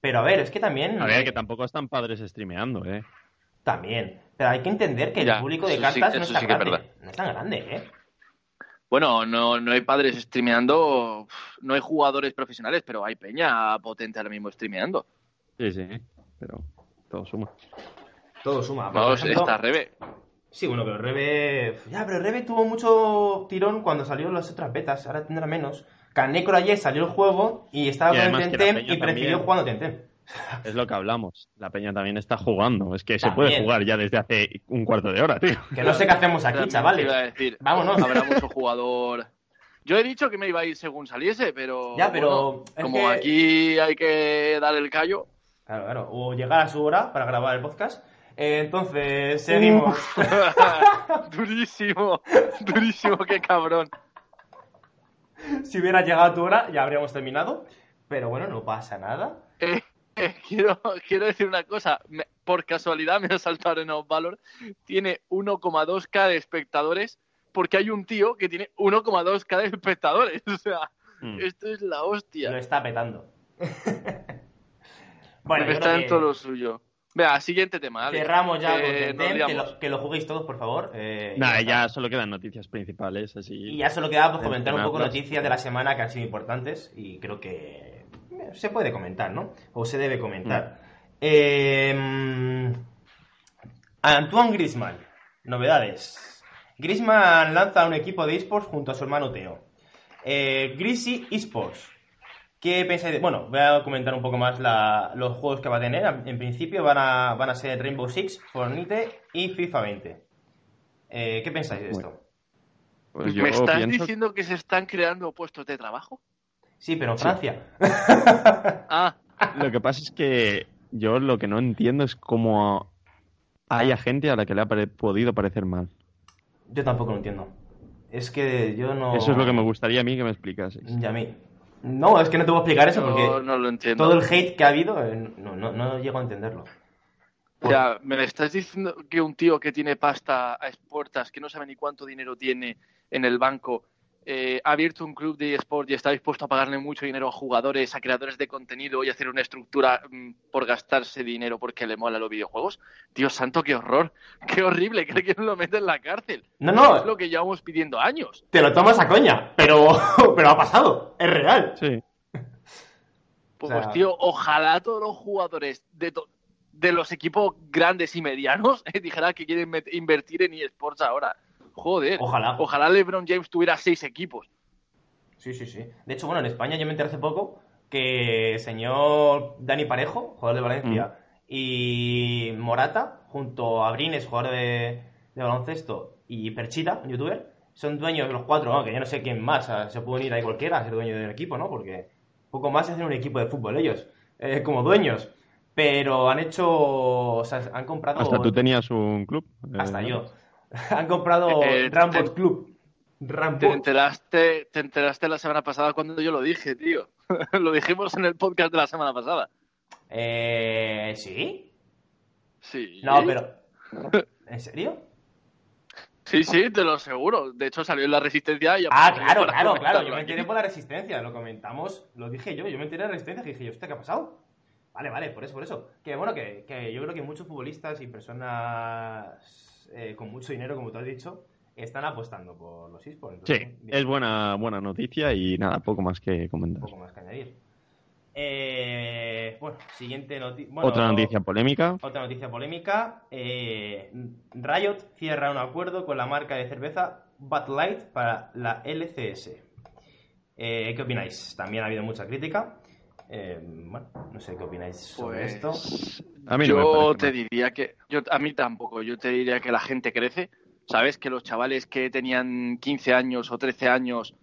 [SPEAKER 3] Pero a ver, es que también...
[SPEAKER 2] A ver, que tampoco están padres streameando, ¿eh?
[SPEAKER 3] También. Pero hay que entender que
[SPEAKER 1] Ya,
[SPEAKER 3] el público de
[SPEAKER 1] sí-
[SPEAKER 3] cartas no, es tan
[SPEAKER 1] sí que es
[SPEAKER 3] grande. No es tan grande, ¿eh?
[SPEAKER 1] Bueno, no, no hay padres streameando, no hay jugadores profesionales, pero hay peña potente ahora mismo streameando.
[SPEAKER 2] Sí, sí, pero todo suma.
[SPEAKER 3] Todo suma. Por
[SPEAKER 1] Vamos,
[SPEAKER 3] ejemplo-
[SPEAKER 1] está Rebe.
[SPEAKER 3] Sí, bueno, pero Rebe... Ya, pero Rebe tuvo mucho tirón cuando salieron las otras betas, ahora tendrá menos. Canecro ayer salió el juego y estaba
[SPEAKER 2] Y
[SPEAKER 3] con el Tentem y prefirió
[SPEAKER 2] también-
[SPEAKER 3] jugando Tentem.
[SPEAKER 2] Es lo que hablamos. La peña también está jugando. Es que se puede jugar ya desde hace un cuarto de hora, tío.
[SPEAKER 3] Que no sé qué hacemos aquí, chavales.
[SPEAKER 1] iba a decir,
[SPEAKER 3] Vámonos.
[SPEAKER 1] Habrá mucho jugador. Yo he dicho que me iba a ir según saliese, pero.
[SPEAKER 3] Ya, pero
[SPEAKER 1] bueno, como
[SPEAKER 3] que-
[SPEAKER 1] aquí hay que dar el callo.
[SPEAKER 3] Claro, claro. O llegar a su hora para grabar el podcast. Eh, entonces, seguimos.
[SPEAKER 1] durísimo, durísimo, qué cabrón.
[SPEAKER 3] si hubiera llegado a tu hora, ya habríamos terminado. Pero bueno, no pasa nada.
[SPEAKER 1] Eh, eh, quiero, quiero decir una cosa. Me- por casualidad me ha saltado en Valor. Tiene 1,2k de espectadores porque hay un tío que tiene 1,2k de espectadores. O sea,
[SPEAKER 2] Mm.
[SPEAKER 1] esto es la hostia.
[SPEAKER 3] Lo está petando. bueno,
[SPEAKER 1] está en
[SPEAKER 3] que
[SPEAKER 1] todo lo suyo. Vea, siguiente tema. Ale.
[SPEAKER 3] cerramos ya
[SPEAKER 1] Que
[SPEAKER 3] con
[SPEAKER 1] nos
[SPEAKER 3] Tentem, que lo, que lo juguéis todos, por favor. eh,
[SPEAKER 2] ya solo quedan noticias principales, así.
[SPEAKER 3] Y ya solo queda pues, comentar un poco noticias de la semana que han sido importantes y creo que eh, se puede comentar, ¿no? O se debe comentar. Eh, mm, Antoine Grisman, novedades. Grisman lanza un equipo de esports junto a su hermano Teo. Eh, Esports. ¿Qué pensáis de.? Bueno, voy a comentar un poco más la- los juegos que va a tener. En principio van a, van a ser Rainbow Six, Fortnite y FIFA 20. Eh, ¿Qué pensáis de esto?
[SPEAKER 2] Pues yo
[SPEAKER 1] ¿Me estás
[SPEAKER 2] pienso-
[SPEAKER 1] diciendo que se están creando puestos de trabajo?
[SPEAKER 3] Sí, pero en
[SPEAKER 2] Sí.
[SPEAKER 3] Francia.
[SPEAKER 1] Ah,
[SPEAKER 2] Lo que pasa es que yo lo que no entiendo es cómo haya gente a la que le ha pare- podido parecer mal.
[SPEAKER 3] Yo tampoco lo entiendo. Es que yo no.
[SPEAKER 2] Eso es lo que me gustaría a mí que me explicases.
[SPEAKER 3] Y a mí. No, es que no te voy a explicar eso porque
[SPEAKER 1] no lo entiendo.
[SPEAKER 3] todo el hate que ha habido, eh, no, no, no llego a entenderlo.
[SPEAKER 1] O sea, me estás diciendo que un tío que tiene pasta a expuertas, que no sabe ni cuánto dinero tiene en el banco, eh, ha abierto un club de eSport y está dispuesto a pagarle mucho dinero a jugadores, a creadores de contenido y hacer una estructura mm, por gastarse dinero porque le mola los videojuegos. Dios santo, qué horror, qué horrible, creo que no lo mete en la cárcel.
[SPEAKER 3] No, no.
[SPEAKER 1] Es lo que llevamos pidiendo años.
[SPEAKER 3] Te lo tomas a coña, pero, pero ha pasado. Es real.
[SPEAKER 2] Sí.
[SPEAKER 1] Pues,
[SPEAKER 3] O sea-
[SPEAKER 1] tío, ojalá todos los jugadores de, to- de los equipos grandes y medianos eh, dijeran que quieren invertir en eSports ahora. Joder.
[SPEAKER 3] Ojalá.
[SPEAKER 1] Ojalá LeBron James tuviera seis equipos.
[SPEAKER 3] Sí, sí, sí. De hecho, bueno, en España yo me enteré hace poco que el señor Dani Parejo, jugador de Valencia, y Morata, junto a Brines, jugador de, de baloncesto, y Perchita, un youtuber, son dueños los cuatro, ¿no? que yo no sé quién más, o sea, se puede unir ahí cualquiera a ser dueño de un equipo, ¿no? Porque poco más hacen un equipo de fútbol ellos, eh, como dueños. Pero han hecho, o sea, han comprado...
[SPEAKER 2] Hasta tú tenías un club. eh,
[SPEAKER 3] Hasta yo. Han comprado
[SPEAKER 1] Eh,
[SPEAKER 3] Rambot
[SPEAKER 1] te-
[SPEAKER 3] Club.
[SPEAKER 1] Te
[SPEAKER 3] Rambot.
[SPEAKER 1] enteraste, te enteraste la semana pasada cuando yo lo dije, tío. lo dijimos en el podcast de la semana pasada.
[SPEAKER 3] Eh, ¿Sí?
[SPEAKER 1] Sí.
[SPEAKER 3] No, pero... ¿En serio?
[SPEAKER 1] Sí, sí, te lo aseguro. De hecho, salió en la resistencia y
[SPEAKER 3] Ah, claro, claro, claro. Yo me enteré por la resistencia, lo comentamos, lo dije yo, yo me enteré de la resistencia y dije, ¿usted qué ha pasado? Vale, vale, por eso, por eso. Que bueno, que, que yo creo que muchos futbolistas y personas eh, con mucho dinero, como tú has dicho, están apostando por los esports.
[SPEAKER 2] Sí,
[SPEAKER 3] Entonces, bien,
[SPEAKER 2] es buena, buena noticia y nada, poco más que comentar.
[SPEAKER 3] poco más que añadir. Eh, bueno, siguiente noticia.
[SPEAKER 2] Otra noticia polémica.
[SPEAKER 3] Otra noticia polémica. eh, Riot cierra un acuerdo con la marca de cerveza Bud Light para la LCS. Eh, ¿Qué opináis? También ha habido mucha crítica. Eh, bueno, no sé qué opináis sobre
[SPEAKER 1] Pues,
[SPEAKER 3] esto.
[SPEAKER 2] A mí no me
[SPEAKER 1] yo te
[SPEAKER 2] mal.
[SPEAKER 1] diría que yo a mí tampoco yo te diría que la gente crece sabes que los chavales que tenían 15 años o 13 años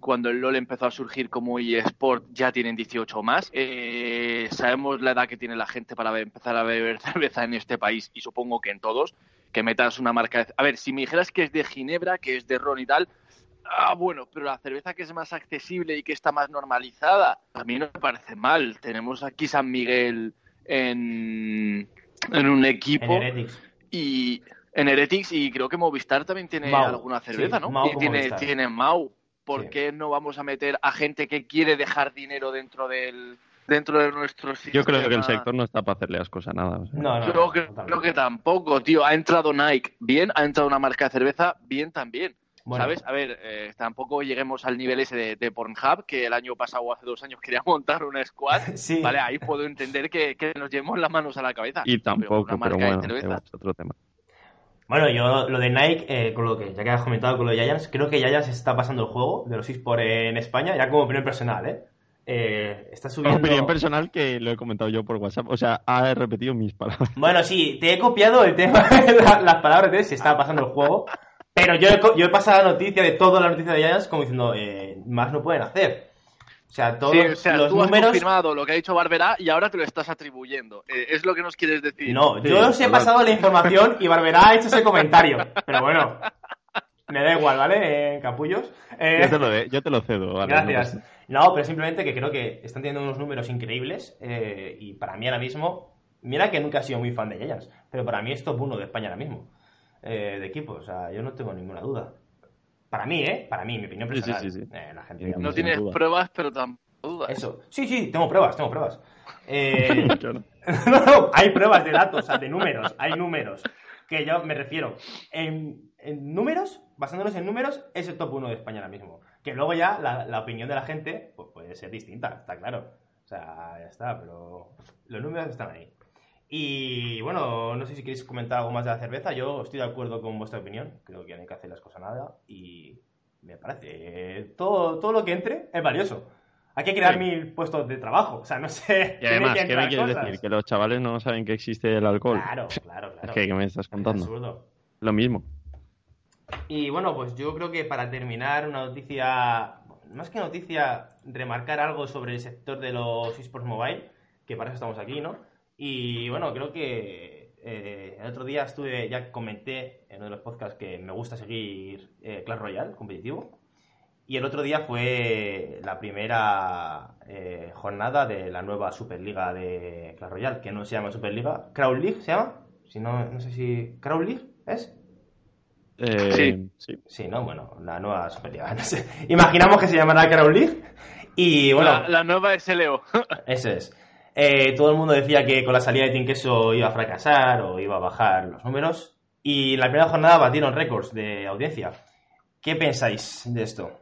[SPEAKER 1] cuando el LOL empezó a surgir como eSport ya tienen 18 o más Eh, sabemos la edad que tiene la gente para empezar a beber cerveza en este país y supongo que en todos que metas una marca de... a ver si me dijeras que es de Ginebra que es de Ron y tal ah, bueno, pero la cerveza que es más accesible y que está más normalizada, a mí no me parece mal. Tenemos aquí San Miguel en, en un equipo.
[SPEAKER 3] En Heretics.
[SPEAKER 1] Y en Heretics, y creo que Movistar también tiene
[SPEAKER 3] Mau,
[SPEAKER 1] alguna cerveza,
[SPEAKER 3] sí,
[SPEAKER 1] ¿no?
[SPEAKER 3] Mau
[SPEAKER 1] y tiene,
[SPEAKER 3] Movistar.
[SPEAKER 1] tiene Mau. ¿Por
[SPEAKER 3] Sí.
[SPEAKER 1] qué no vamos a meter a gente que quiere dejar dinero dentro del dentro de nuestro sistema?
[SPEAKER 2] Yo creo que el sector no está para hacerle ascos a nada. o sea.
[SPEAKER 3] No, no,
[SPEAKER 1] Yo
[SPEAKER 3] no,
[SPEAKER 1] creo que tampoco, tío. Ha entrado Nike, bien. Ha entrado una marca de cerveza, bien también.
[SPEAKER 3] Bueno,
[SPEAKER 1] ¿Sabes? A ver, eh, tampoco lleguemos al nivel ese de, de Pornhub, que el año pasado o hace dos años quería montar una squad.
[SPEAKER 3] Sí.
[SPEAKER 1] Vale, ahí puedo entender que, que nos llevemos las manos a la cabeza.
[SPEAKER 2] Y tampoco, pero bueno, es otro tema.
[SPEAKER 3] Bueno, yo lo de Nike, eh, con lo que ya que has comentado con lo de Giants, creo que Giants está pasando el juego de los eSports en España, ya como opinión personal, ¿eh? Eh, está subiendo...
[SPEAKER 2] Opinión personal que lo he comentado yo por WhatsApp. O sea, ha repetido mis palabras.
[SPEAKER 3] Bueno, sí, te he copiado el tema, la- las palabras de si estaba pasando el juego, pero yo he, co- yo he pasado la noticia de toda la noticia de Giants como diciendo, eh, más no pueden hacer. O sea, todos
[SPEAKER 1] Sí, o sea,
[SPEAKER 3] los
[SPEAKER 1] tú has
[SPEAKER 3] números...
[SPEAKER 1] confirmado lo que ha dicho Barberá y ahora te lo estás atribuyendo. Eh, es lo que nos quieres decir.
[SPEAKER 3] No,
[SPEAKER 2] Sí,
[SPEAKER 3] yo os he pasado la información y Barberá ha hecho ese comentario. Pero bueno, me da igual, ¿vale? Eh, capullos. Eh,
[SPEAKER 2] Yo te lo, de- yo te lo cedo. vale,
[SPEAKER 3] Gracias. No, pero simplemente que creo que están teniendo unos números increíbles eh, y para mí ahora mismo, mira que nunca he sido muy fan de Giants, pero para mí es top 1 de España ahora mismo, eh, de equipo, o sea, yo no tengo ninguna duda. Para mí, ¿eh? Para mí, mi opinión
[SPEAKER 2] Sí, sí,
[SPEAKER 3] personal.
[SPEAKER 2] sí, sí.
[SPEAKER 3] Eh, la gente
[SPEAKER 1] No tienes
[SPEAKER 2] duda.
[SPEAKER 1] pruebas, pero tampoco dudas.
[SPEAKER 3] Eso. Sí, sí, tengo pruebas, tengo pruebas. Eh, no, no, hay pruebas de datos, o sea, de números, hay números. Que yo me refiero. En, en números, basándonos en números, es el top 1 de España ahora mismo. Que luego ya la, la opinión de la gente pues, puede ser distinta, está claro. O sea, ya está, pero los números están ahí. Y bueno, no sé si queréis comentar algo más de la cerveza. Yo estoy de acuerdo con vuestra opinión. Creo que no hay que hacer las cosas nada. Y me parece. todo, todo lo que entre es valioso. Hay que crear
[SPEAKER 2] Sí.
[SPEAKER 3] mil puestos de trabajo. O sea, no sé.
[SPEAKER 2] Y además,
[SPEAKER 3] que
[SPEAKER 2] ¿qué me quieres
[SPEAKER 3] cosas.
[SPEAKER 2] decir? ¿Que los chavales no saben que existe el alcohol?
[SPEAKER 3] Claro, claro, claro.
[SPEAKER 2] Es que, ¿qué me estás
[SPEAKER 3] Es
[SPEAKER 2] contando?
[SPEAKER 3] absurdo.
[SPEAKER 2] Lo mismo.
[SPEAKER 3] Y bueno, pues yo creo que para terminar, una noticia, más que noticia, remarcar algo sobre el sector de los esports mobile, que para eso estamos aquí, ¿no? Y bueno, creo que eh, el otro día estuve, ya comenté en uno de los podcasts que me gusta seguir eh, Clash Royale competitivo. Y el otro día fue la primera eh, jornada de la nueva Superliga de Clash Royale, que no se llama Superliga, Crown League se llama. Si no, no sé si. ¿Crown League es?
[SPEAKER 2] Eh,
[SPEAKER 1] Sí.
[SPEAKER 2] sí.
[SPEAKER 3] Sí, ¿no? Bueno, la nueva Superliga. no sé. Imaginamos que se llamará Crown League. Y bueno,
[SPEAKER 1] la, la nueva SLO.
[SPEAKER 3] eso es. Eh, todo el mundo decía que con la salida de Team Queso iba a fracasar o iba a bajar los números. Y en la primera jornada batieron récords de audiencia. ¿Qué pensáis de esto?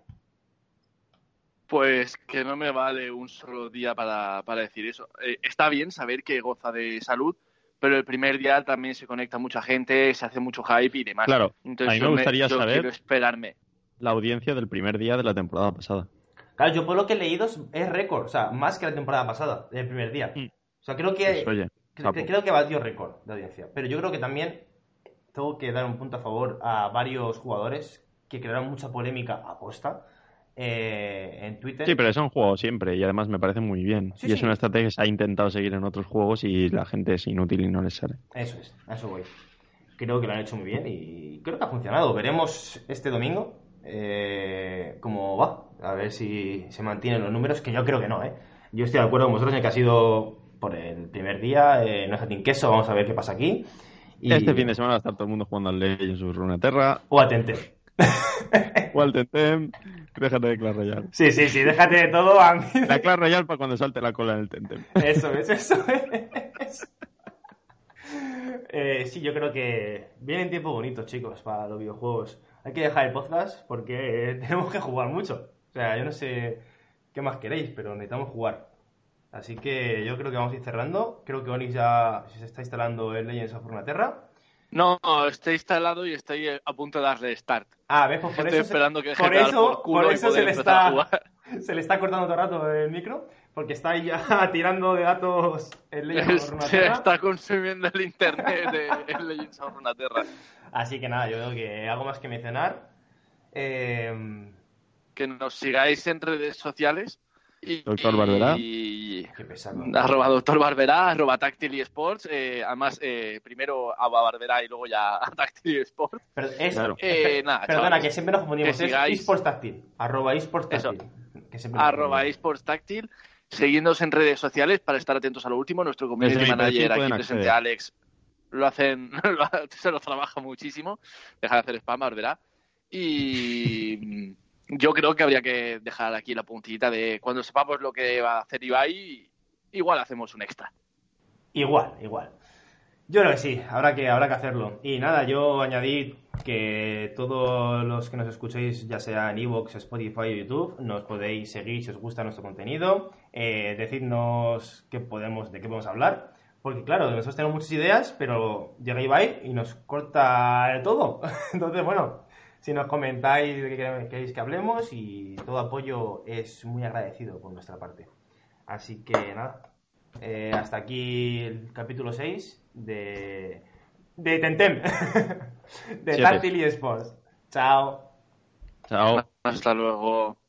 [SPEAKER 1] Pues que no me vale un solo día para, para decir eso. Eh, está bien saber que goza de salud, pero el primer día también se conecta mucha gente, se hace mucho hype y demás.
[SPEAKER 2] Claro,
[SPEAKER 1] Entonces
[SPEAKER 2] a mí me gustaría
[SPEAKER 1] yo
[SPEAKER 2] saber-
[SPEAKER 1] esperarme.
[SPEAKER 2] La audiencia del primer día de la temporada pasada.
[SPEAKER 3] Claro, yo por lo que he leído es- es récord, o sea, más que la temporada pasada, del primer día.
[SPEAKER 2] Mm.
[SPEAKER 3] O sea, creo que,
[SPEAKER 2] Pues,
[SPEAKER 3] cre- creo que batió récord de audiencia. Pero yo creo que también tengo que dar un punto a favor a varios jugadores que crearon mucha polémica a posta eh, en Twitter.
[SPEAKER 2] Sí, pero eso han jugado siempre y además me parece muy bien.
[SPEAKER 3] Sí,
[SPEAKER 2] y es una estrategia que se ha intentado seguir en otros juegos y la gente es inútil y no les sale.
[SPEAKER 3] Eso es, a eso voy. Creo que lo han hecho muy bien y creo que ha funcionado. Veremos este domingo eh, cómo va. A ver si se mantienen los números, que yo creo que no, ¿eh? Yo estoy de acuerdo con vosotros en que ha sido por el primer día, eh, no es a Team Queso, vamos a ver qué pasa aquí. Y-
[SPEAKER 2] Este fin de semana va a estar todo el mundo jugando al Legends of Runeterra
[SPEAKER 3] O a Tentem.
[SPEAKER 2] o al Tentem. Déjate de Clash Royale.
[SPEAKER 3] Sí, sí, sí, déjate de todo a mí.
[SPEAKER 2] La Clash Royale para cuando salte la cola en el Tentem.
[SPEAKER 3] Eso es, eso es. Eh, sí, yo creo que vienen tiempos bonitos, chicos, para los videojuegos. Hay que dejar el podcast porque tenemos que jugar mucho. O sea, yo no sé qué más queréis, pero necesitamos jugar. Así que yo creo que vamos a ir cerrando. Creo que Onix ya se está instalando el Legends of Runeterra.
[SPEAKER 1] No, estoy instalado y estoy a punto de darle start.
[SPEAKER 3] Ah, ¿ves? Pues por
[SPEAKER 1] estoy
[SPEAKER 3] eso, se-
[SPEAKER 1] esperando que deje
[SPEAKER 3] por eso,
[SPEAKER 1] por culo
[SPEAKER 3] por eso se le está se le está cortando todo el rato el micro, porque está ahí ya tirando de datos el Legends of
[SPEAKER 1] Se
[SPEAKER 3] Runeterra.
[SPEAKER 1] está consumiendo el internet de el Legends of Runeterra.
[SPEAKER 3] Así que nada, yo creo que algo más que mencionar. Eh,
[SPEAKER 1] Que nos sigáis en redes sociales, Y,
[SPEAKER 2] Doctor Barberá.
[SPEAKER 1] Y,
[SPEAKER 3] Qué pesado.
[SPEAKER 1] arroba Doctor Barberá, arroba Táctil y Sports. eh, además, eh, primero a Barberá y luego ya a Táctil y Sports.
[SPEAKER 3] Pero es,
[SPEAKER 2] Claro.
[SPEAKER 1] Eh, nada,
[SPEAKER 3] Perdona,
[SPEAKER 1] chavales,
[SPEAKER 3] que siempre nos confundimos.
[SPEAKER 1] que
[SPEAKER 3] Es
[SPEAKER 1] sigáis-
[SPEAKER 3] eSports Táctil. Arroba eSports
[SPEAKER 1] Eso.
[SPEAKER 3] Táctil. Que nos
[SPEAKER 1] arroba eSports Táctil. Seguidnos en redes sociales para estar atentos a lo último. Nuestro community manager aquí presente,
[SPEAKER 2] acceder.
[SPEAKER 1] Alex, lo hacen, lo se lo trabaja muchísimo. Deja de hacer spam, Barberá. Y yo creo que habría que dejar aquí la puntillita de cuando sepamos lo que va a hacer Ibai, igual hacemos un extra.
[SPEAKER 3] Igual, igual. Yo creo que sí, habrá que, habrá que hacerlo. Y nada, yo añadí que todos los que nos escuchéis, ya sea en Evox, Spotify o YouTube, nos podéis seguir si os gusta nuestro contenido, eh, decidnos qué podemos, de qué podemos hablar. Porque claro, nosotros tenemos muchas ideas, pero llega Ibai y nos corta todo. Entonces, bueno, si nos comentáis de qué queréis que hablemos y todo apoyo es muy agradecido por nuestra parte. Así que nada, eh, hasta aquí el capítulo 6 de, de Tentem, de. Táctil y Sports. Chao.
[SPEAKER 2] Chao.
[SPEAKER 1] Hasta luego.